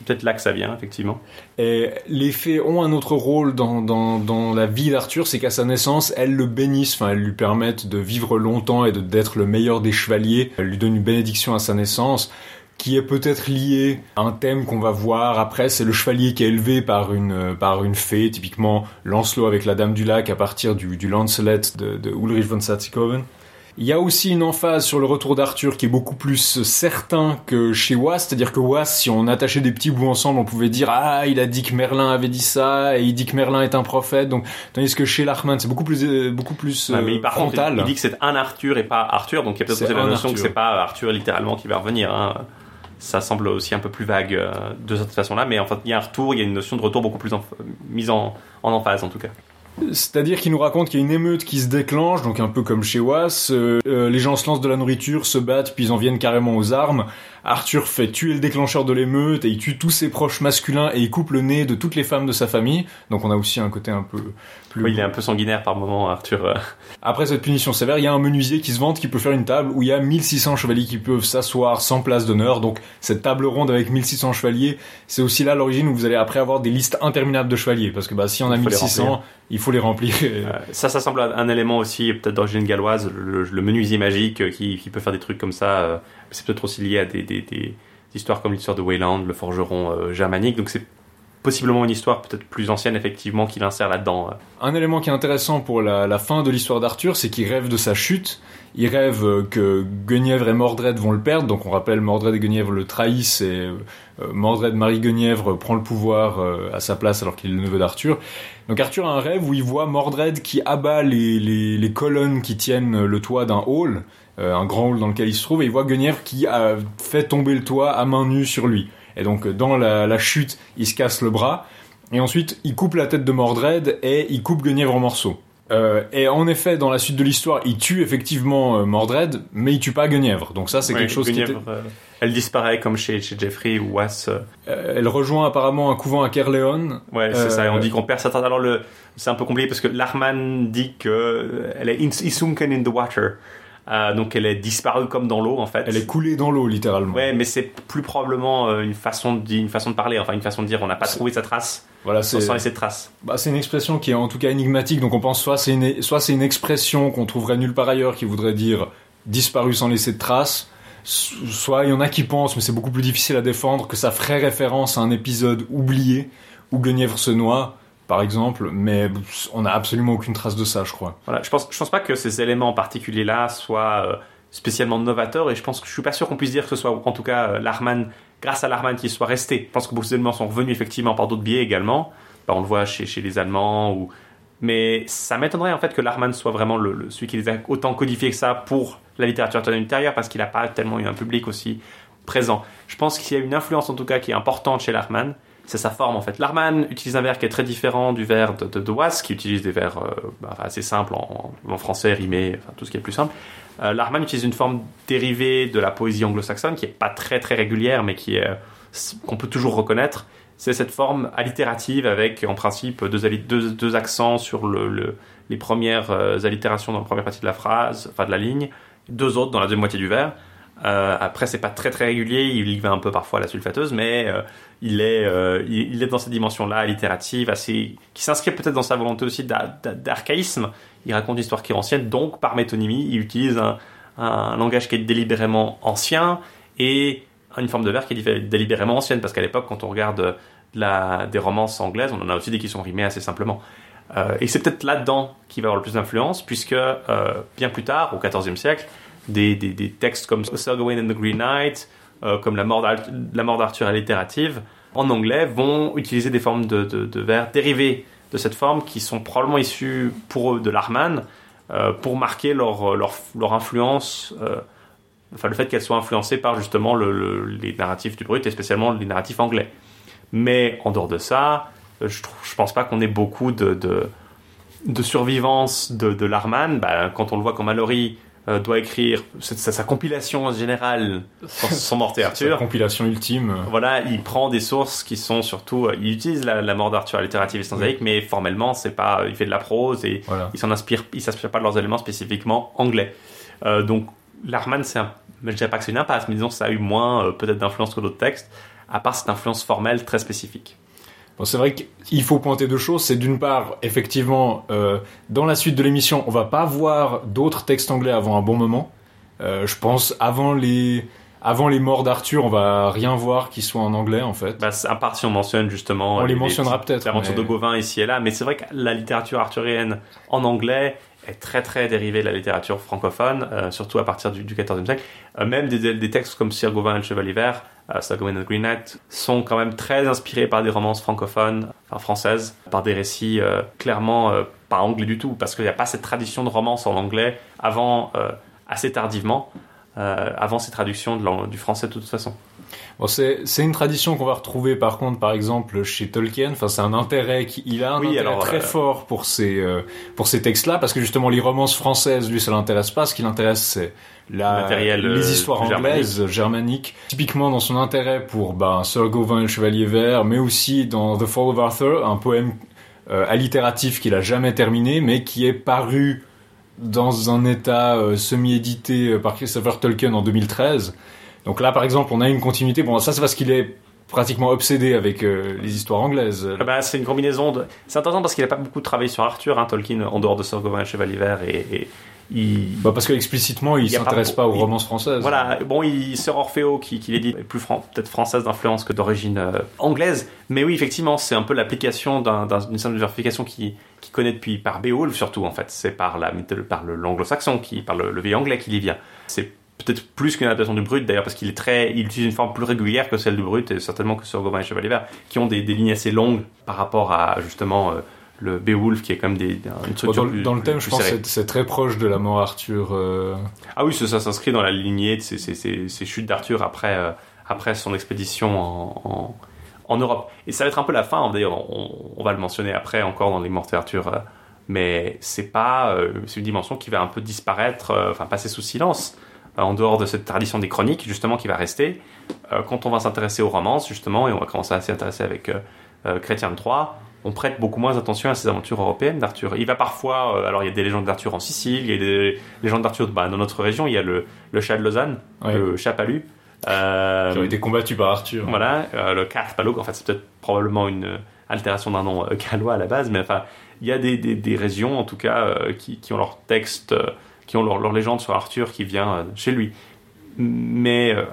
c'est peut-être là que ça vient, effectivement. Et les fées ont un autre rôle dans, dans, la vie d'Arthur, c'est qu'à sa naissance, elles le bénissent, enfin elles lui permettent de vivre longtemps et d'être le meilleur des chevaliers. Elles lui donnent une bénédiction à sa naissance, qui est peut-être liée à un thème qu'on va voir après, c'est le chevalier qui est élevé par une, par une fée, typiquement Lancelot avec la Dame du Lac à partir du, du Lancelot de, de Ulrich von Satzikoven. Il y a aussi une emphase sur le retour d'Arthur qui est beaucoup plus certain que chez Was, c'est-à-dire que Was, si on attachait des petits bouts ensemble, on pouvait dire ah il a dit que Merlin avait dit ça et il dit que Merlin est un prophète. Donc tandis que chez Lachman c'est beaucoup plus euh, beaucoup plus Ouais, euh, mais par contre, frontal. il, il dit que c'est un Arthur et pas Arthur, donc il y a peut-être aussi la notion que Arthur. c'est pas Arthur littéralement qui va revenir. hein. Ça semble aussi un peu plus vague euh, de cette façon-là, mais en fait, il y a un retour, il y a une notion de retour beaucoup plus en- mise en, en emphase en tout cas. C'est-à-dire qu'il nous raconte qu'il y a une émeute qui se déclenche, donc un peu comme chez Was. euh, euh, les gens se lancent de la nourriture, se battent, puis ils en viennent carrément aux armes. Arthur fait tuer le déclencheur de l'émeute et il tue tous ses proches masculins et il coupe le nez de toutes les femmes de sa famille. Donc on a aussi un côté un peu plus. Il est un peu sanguinaire par moment, Arthur. Après cette punition sévère, il y a un menuisier qui se vante qui peut faire une table où il y a 1600 chevaliers qui peuvent s'asseoir sans place d'honneur. Donc cette table ronde avec 1600 chevaliers, c'est aussi là l'origine où vous allez après avoir des listes interminables de chevaliers. Parce que bah, si on a Il faut les 1600, remplir. il faut les remplir. Euh, ça, ça semble un élément aussi peut-être d'origine galloise, le, le menuisier magique euh, qui, qui peut faire des trucs comme ça. euh, c'est peut-être aussi lié à des, des, des histoires comme l'histoire de Wayland, le forgeron euh, germanique. Donc c'est possiblement une histoire peut-être plus ancienne effectivement qu'il insère là-dedans. Un élément qui est intéressant pour la, fin de l'histoire d'Arthur, c'est qu'il rêve de sa chute. Il rêve euh, que Guenièvre et Mordred vont le perdre. Donc on rappelle, Mordred et Guenièvre le trahissent et euh, Mordred, Marie Guenièvre, prend le pouvoir euh, à sa place alors qu'il est le neveu d'Arthur. Donc Arthur a un rêve où il voit Mordred qui abat les, colonnes qui tiennent le toit d'un hall, un grand hall dans lequel il se trouve, et il voit Guenièvre qui a fait tomber le toit à main nue sur lui. Et donc dans la, la chute, il se casse le bras. Et ensuite, il coupe la tête de Mordred et il coupe Guenièvre en morceaux. Euh, et en effet, dans la suite de l'histoire, il tue effectivement euh, Mordred, mais il tue pas Guenièvre. Donc ça, c'est Ouais, quelque chose qui était... Euh, Elle disparaît comme chez, chez Jeffrey ou Was. elle rejoint apparemment un couvent à Kerleon. Ouais, c'est ça. Et on dit qu'on perd certains. Alors le, c'est un peu compliqué parce que Larman dit que euh, elle est in- isunken in the water, Euh, donc elle est disparue comme dans l'eau en fait. Elle est coulée dans l'eau, littéralement. Ouais, mais c'est plus probablement euh, une façon de, une façon de parler, enfin une façon de dire on n'a pas trouvé sa trace Voilà, sans, c'est sans laisser de trace. bah, c'est une expression qui est en tout cas énigmatique. Donc on pense soit c'est une, soit c'est une expression qu'on trouverait nulle part ailleurs qui voudrait dire disparu sans laisser de traces. So- Soit il y en a qui pensent, mais c'est beaucoup plus difficile à défendre, que ça ferait référence à un épisode oublié où Guenièvre se noie, par exemple. Mais on n'a absolument aucune trace de ça, je crois. Voilà, je pense, je pense pas que ces éléments particuliers là soient euh, spécialement novateurs et je pense que je suis pas sûr qu'on puisse dire que ce soit en tout cas euh, Larman, grâce à Larman qui soit resté. Je pense que beaucoup d'éléments sont revenus effectivement par d'autres biais également. Bah, on le voit chez, les Allemands ou mais ça m'étonnerait en fait que Larman soit vraiment le, celui qui les a autant codifiés que ça pour la littérature ultérieure parce qu'il n'a pas tellement eu un public aussi présent. Je pense qu'il y a une influence en tout cas qui est importante chez Larman, c'est sa forme en fait. Larman utilise un vers qui est très différent du vers de, de, qui utilise des vers euh, bah, assez simples en, français, rimé, enfin, tout ce qui est plus simple. Euh, Larman utilise une forme dérivée de la poésie anglo-saxonne qui est pas très très régulière mais qui est euh, qu'on peut toujours reconnaître. C'est cette forme allitérative avec en principe deux, deux, accents sur le, le- les premières euh, allitérations dans la première partie de la phrase, enfin de la ligne, deux autres dans la deuxième moitié du vers. Euh, après, c'est pas très très régulier, il y va un peu parfois à la sulfateuse, mais euh, il, est, euh, il, est dans cette dimension-là, allitérative, assez, qui s'inscrit peut-être dans sa volonté aussi d'a- d'a- d'archaïsme. Il raconte une histoire qui est ancienne, donc par métonymie, il utilise un, langage qui est délibérément ancien et une forme de vers qui est délibé- délibérément ancienne, parce qu'à l'époque, quand on regarde des romances anglaises, on en a aussi des qui sont rimées assez simplement. Euh, et c'est peut-être là-dedans qu'il va avoir le plus d'influence, puisque bien plus tard, au XIVe siècle, des, des, textes comme Sir Gawain and the Green Knight, euh, comme la mort, d'Arthur allitérative, en anglais, vont utiliser des formes de, de, vers dérivées de cette forme qui sont probablement issues pour eux de l'Arman, euh, pour marquer leur, leur, leur influence, euh, enfin le fait qu'elles soient influencées par justement le, le- les narratifs du brut et spécialement les narratifs anglais. Mais en dehors de ça, euh, je, trouve, je pense pas qu'on ait beaucoup de, de, de survivance de, de Larman. Bah, quand on le voit quand Mallory euh, doit écrire sa, sa- sa compilation générale sur son mort et Sa Arthur, compilation ultime. voilà, il prend des sources qui sont surtout, euh, il utilise la, la mort d'Arthur allitérative et stanzaïque, mais formellement, c'est pas, il fait de la prose et Voilà. il s'en inspire, il s'inspire pas de leurs éléments spécifiquement anglais. Euh, donc, Larman, c'est un, je dirais pas que c'est une impasse, mais disons que ça a eu moins euh, peut-être d'influence que d'autres textes, à part cette influence formelle très spécifique. Bon, c'est vrai qu'il faut pointer deux choses. C'est d'une part, effectivement, euh, dans la suite de l'émission, on va pas voir d'autres textes anglais avant un bon moment. Euh, je pense avant les avant les morts d'Arthur, on va rien voir qui soit en anglais en fait. Bah, à part si on mentionne justement On les les mentionnera peut-être, aventures mais- de Gauvin ici et là, mais c'est vrai que la littérature arthurienne en anglais est très très dérivée de la littérature francophone, euh, surtout à partir du, XIVe siècle. Euh, même des, textes comme Sir Gauvin et le Chevalier Vert, euh, Sir Gawain and the Green Knight, sont quand même très inspirés par des romances francophones, enfin françaises, par des récits euh, clairement pas anglais du tout, parce qu'il n'y a pas cette tradition de romance en anglais avant assez tardivement, avant ces traductions du français de toute façon. Bon, c'est une tradition qu'on va retrouver par contre, par exemple, chez Tolkien. Enfin, c'est un intérêt qui il a un Oui, intérêt alors, très euh, fort pour ces euh, pour ces textes-là, parce que justement les romances françaises, lui, ça l'intéresse pas. Ce qui l'intéresse, c'est la Matériel, euh, les histoires anglaises, germaniques. Typiquement dans son intérêt pour ben, Sir Gawain et le Chevalier Vert, mais aussi dans The Fall of Arthur, un poème allitératif qu'il a jamais terminé, mais qui est paru dans un état semi-édité par Christopher Tolkien en 2013. Donc là, par exemple, on a une continuité. Bon, ça, c'est parce qu'il est pratiquement obsédé avec euh, les histoires anglaises. Ah bah, c'est une combinaison de. C'est intéressant parce qu'il n'a pas beaucoup travaillé sur Arthur, hein, Tolkien, en dehors de Sir Gawain Chevalier Vert, et, et il. Bah, parce que explicitement, il a s'intéresse pas- pas, aux il- romances françaises. Voilà, bon, il Sir Orfeo, qui, qui est dit est plus fran- peut-être française d'influence que d'origine euh, anglaise, mais oui, effectivement, c'est un peu l'application d'un- d'un- d'une simple vérification qui, qui connaît depuis par Beowulf surtout en fait, c'est par la par le- l'anglo-saxon qui par le, le vieil anglais qui y vient. C'est peut-être plus qu'une adaptation du brut d'ailleurs parce qu'il est très, il utilise une forme plus régulière que celle du brut et certainement que Sir Gawain et Chevalier Vert, qui ont des, des lignes assez longues par rapport à justement euh, le Beowulf qui est comme des, une structure dans, plus- dans le thème, plus je pense que c'est- très proche de la mort Arthur. euh, Ah oui, ça, ça s'inscrit dans la lignée de ces, ces- ces- ces chutes d'Arthur après, euh, après son expédition en, en, en Europe. Et ça va être un peu la fin, d'ailleurs, on, on va le mentionner après encore dans les Morts d'Arthur. mais c'est pas, c'est une dimension qui va un peu disparaître, enfin passer sous silence, en dehors de cette tradition des chroniques, justement, qui va rester. Euh, quand on va s'intéresser aux romances, justement, et on va commencer à s'y intéresser avec euh, euh, Chrétien de Troyes, on prête beaucoup moins attention à ces aventures européennes d'Arthur. Il va parfois, euh, alors il y a des légendes d'Arthur en Sicile, il y a des légendes d'Arthur bah, dans notre région, il y a le, le chat de Lausanne, le chat palu. Euh, Qui ont été combattus par Arthur. voilà, euh, le Carpalog, en fait, c'est peut-être probablement une euh, altération d'un nom euh, gallois à la base, mais enfin, il y a des, des, des régions, en tout cas, euh, qui, qui ont leur texte, euh, qui ont leur, légende sur Arthur qui vient euh, chez lui. Mais euh,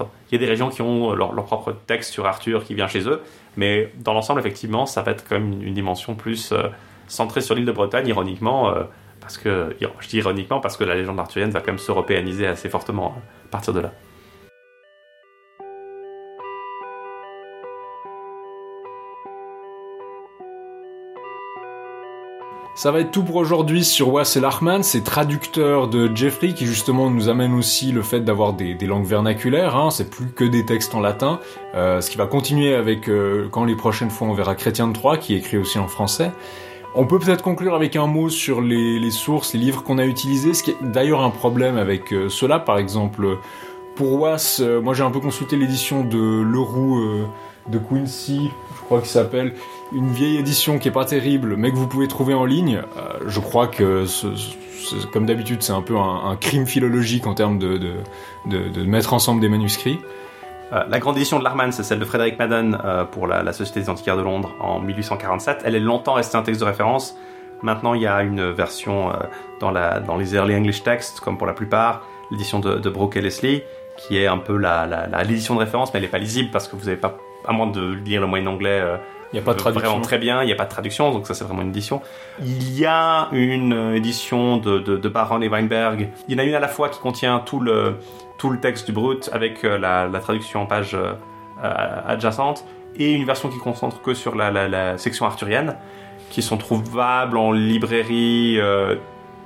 il y a des régions qui ont leur, propre texte sur Arthur qui vient chez eux, mais dans l'ensemble, effectivement, ça va être quand même une, dimension plus euh, centrée sur l'île de Bretagne, ironiquement, parce que, je dis ironiquement, parce que la légende arthurienne va quand même s'européaniser assez fortement à partir de là. Ça va être tout pour aujourd'hui sur Wassel Arman, c'est traducteur de Jeffrey qui justement nous amène aussi le fait d'avoir des, langues vernaculaires, hein, c'est plus que des textes en latin, euh, ce qui va continuer avec euh, quand les prochaines fois on verra Chrétien de Troyes qui écrit aussi en français. On peut peut-être conclure avec un mot sur les, sources, les livres qu'on a utilisés, ce qui est d'ailleurs un problème avec euh, cela, par exemple pour Was, euh, moi j'ai un peu consulté l'édition de Leroux de Quincy, je crois qu'il s'appelle, une vieille édition qui est pas terrible, mais que vous pouvez trouver en ligne. Euh, je crois que, comme d'habitude, c'est un peu un, crime philologique en termes de, de, mettre ensemble des manuscrits. Euh, la grande édition de Larman, c'est celle de Frédéric Madden euh, pour la, Société des antiquaires de Londres en 1847. Elle est longtemps restée un texte de référence. Maintenant, il y a une version dans, la, dans les Early English Texts, comme pour la plupart, l'édition de, Brooke et Leslie, qui est un peu la, la, la- l'édition de référence, mais elle n'est pas lisible parce que vous n'avez pas, à moins de lire le moyen anglais, Il n'y a pas de traduction. Vraiment très bien, il n'y a pas de traduction, donc ça c'est vraiment une édition. Il y a une euh, édition de, de, de Baron et Weinberg. Il y en a une à la fois qui contient tout le, tout le texte du brut avec euh, la, la traduction en page euh, euh, adjacente et une version qui concentre que sur la, la, la section arthurienne qui sont trouvables en librairie euh,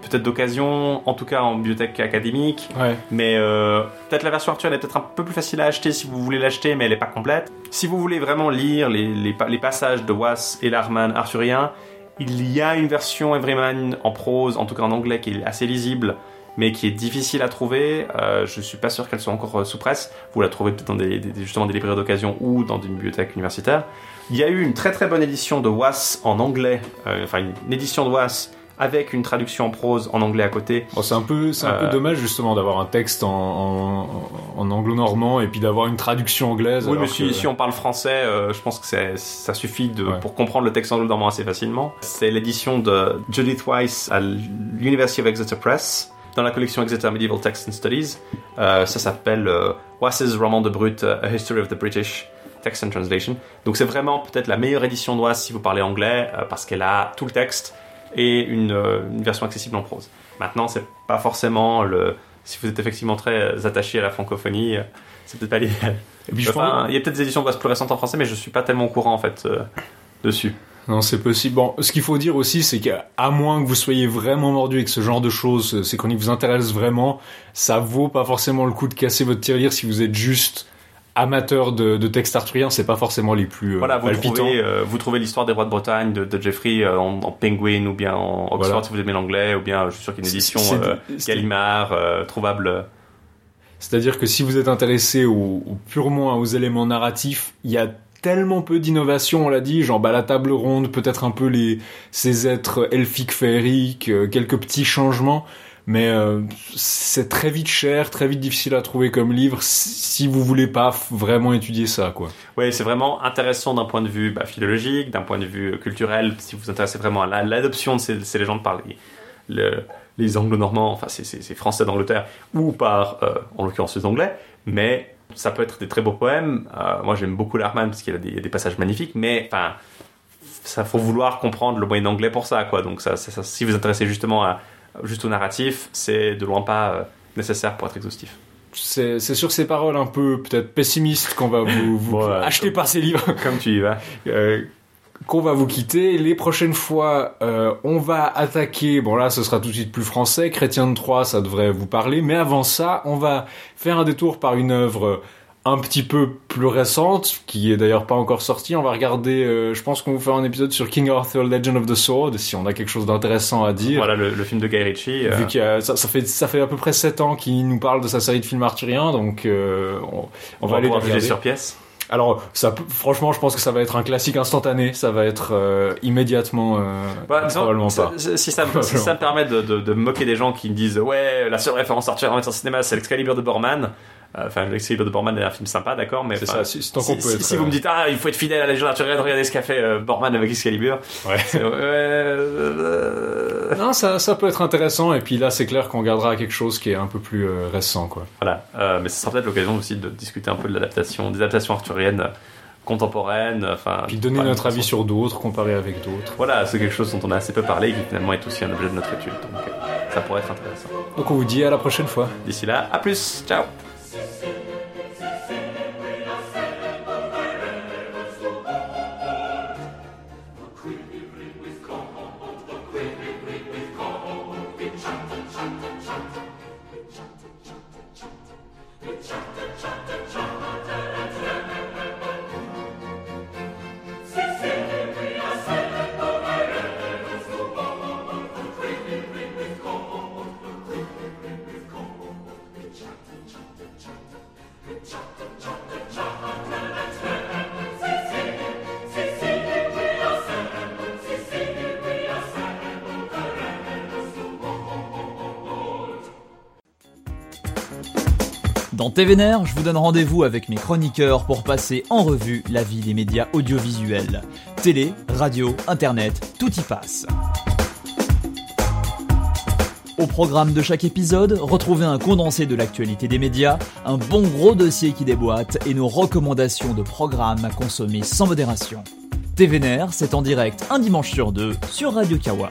peut-être d'occasion, en tout cas en bibliothèque académique. Ouais. Mais euh, peut-être la version arthurienne est peut-être un peu plus facile à acheter si vous voulez l'acheter, mais elle n'est pas complète. Si vous voulez vraiment lire les, les, pa- les passages de Was et Larman arthurien, il y a une version Everyman en prose, en tout cas en anglais, qui est assez lisible, mais qui est difficile à trouver. Euh, je suis pas sûr qu'elle soit encore euh, sous presse. Vous la trouvez peut-être dans des, des- justement des librairies d'occasion ou dans une bibliothèque universitaire. Il y a eu une très très bonne édition de Was en anglais, euh, enfin une, une édition de Was avec une traduction en prose en anglais à côté. Bon, c'est un peu, c'est un peu Euh, dommage justement d'avoir un texte en, en, en anglo-normand et puis d'avoir une traduction anglaise. Oui, mais si, que- si on parle français, euh, je pense que c'est- ça suffit de, Ouais. pour comprendre le texte anglo-normand assez facilement. C'est l'édition de Judith Weiss à l'University of Exeter Press, dans la collection Exeter Medieval Texts and Studies. Euh, ça s'appelle Wass's Roman de Brut, A History of the British Text and Translation. Donc c'est vraiment peut-être la meilleure édition de Wass si vous parlez anglais, euh, parce qu'elle a tout le texte et une, euh, une version accessible en prose. Maintenant, c'est pas forcément le... Si vous êtes effectivement très attaché à la francophonie, euh, c'est peut-être pas l'idéal. Et puis je Enfin, pense- il y a peut-être des éditions plus récentes en français, mais je suis pas tellement au courant en fait euh, dessus. Non, c'est possible. Bon, ce qu'il faut dire aussi, c'est qu'à moins que vous soyez vraiment mordu avec ce genre de choses, c'est qu'on y vous intéresse vraiment, ça vaut pas forcément le coup de casser votre tirelire si vous êtes juste amateur de, de textes arthuriens, c'est pas forcément les plus euh, Voilà, vous palpitants. trouvez, euh, vous trouvez l'histoire des rois de Bretagne de, de Jeffrey euh, en, en Penguin ou bien en Oxford Voilà. si vous aimez l'anglais, ou bien je suis sûr qu'il y a une édition euh, Gallimard euh, trouvable. C'est-à-dire que si vous êtes intéressé au, au- purement aux éléments narratifs, il y a tellement peu d'innovation, on l'a dit, genre bah, la table ronde, peut-être un peu les ces êtres elfiques féeriques, euh, quelques petits changements, mais euh, c'est très vite cher, très vite difficile à trouver comme livre si, vous voulez pas vraiment étudier ça, quoi. Oui, c'est vraiment intéressant d'un point de vue bah, philologique, d'un point de vue culturel, si vous vous intéressez vraiment à la- l'adoption de ces, ces légendes par les, le- anglo-normands, enfin c'est- c'est c'est français d'Angleterre, ou par, euh, en l'occurrence, les anglais, mais ça peut être des très beaux poèmes. Euh, moi j'aime beaucoup Larman parce qu'il y a des, passages magnifiques, mais enfin, ça faut vouloir comprendre le moyen anglais pour ça, quoi. Donc si vous vous intéressez justement à, juste au narratif, c'est de loin pas euh, nécessaire pour être exhaustif. C'est sur ces paroles un peu peut-être pessimistes qu'on va vous, vous acheter pas ces livres. Comme tu y vas. Euh, qu'on va vous quitter. Les prochaines fois, euh, on va attaquer. Bon là, ce sera tout de suite plus français. Chrétien de Troyes, ça devrait vous parler. Mais avant ça, on va faire un détour par une œuvre un petit peu plus récente, qui est d'ailleurs pas encore sortie. On va regarder, euh, je pense qu'on vous faire un épisode sur King Arthur Legend of the Sword, si on a quelque chose d'intéressant à dire. Voilà le, le film de Guy Ritchie. euh, Vu qu'il y a, ça, ça fait ça fait à peu près 7 ans qu'il nous parle de sa série de films arthuriens, donc euh, on, on va aller pouvoir juger regarder. sur pièce. Alors, ça, franchement, je pense que ça va être un classique instantané. Ça va être euh, immédiatement. Euh, Bah, probablement ça- pas. Si ça, me- si ça me permet de, de, moquer des gens qui me disent ouais la seule référence arthurienne en cinéma c'est l'Excalibur de Borman. Euh, Enfin, l'Excalibur de Borman est un film sympa, d'accord, mais C'est ça, si- tant qu'on si, peut si- être, si vous euh, me dites ah il faut être fidèle à la légende arthurienne, regardez ce qu'a fait euh, Borman avec Excalibur. Ouais. Euh, Non, ça, ça peut être intéressant. Et puis là, c'est clair qu'on gardera quelque chose qui est un peu plus récent, quoi. Voilà, Euh, mais ce sera peut-être l'occasion aussi de discuter un peu de l'adaptation, des adaptations arthuriennes contemporaines. Enfin, Puis donner notre avis sur d'autres, comparer avec d'autres. Voilà, c'est quelque chose dont on a assez peu parlé et qui finalement est aussi un objet de notre étude. Donc ça pourrait être intéressant. Donc on vous dit à la prochaine fois. D'ici là, à plus, ciao. TVNR, je vous donne rendez-vous avec mes chroniqueurs pour passer en revue la vie des médias audiovisuels. Télé, radio, internet, tout y passe. Au programme de chaque épisode, retrouvez un condensé de l'actualité des médias, un bon gros dossier qui déboîte et nos recommandations de programmes à consommer sans modération. TVNR, c'est en direct un dimanche sur deux sur Radio Kawa.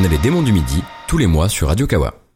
On est les démons du midi, tous les mois sur Radio Kawa.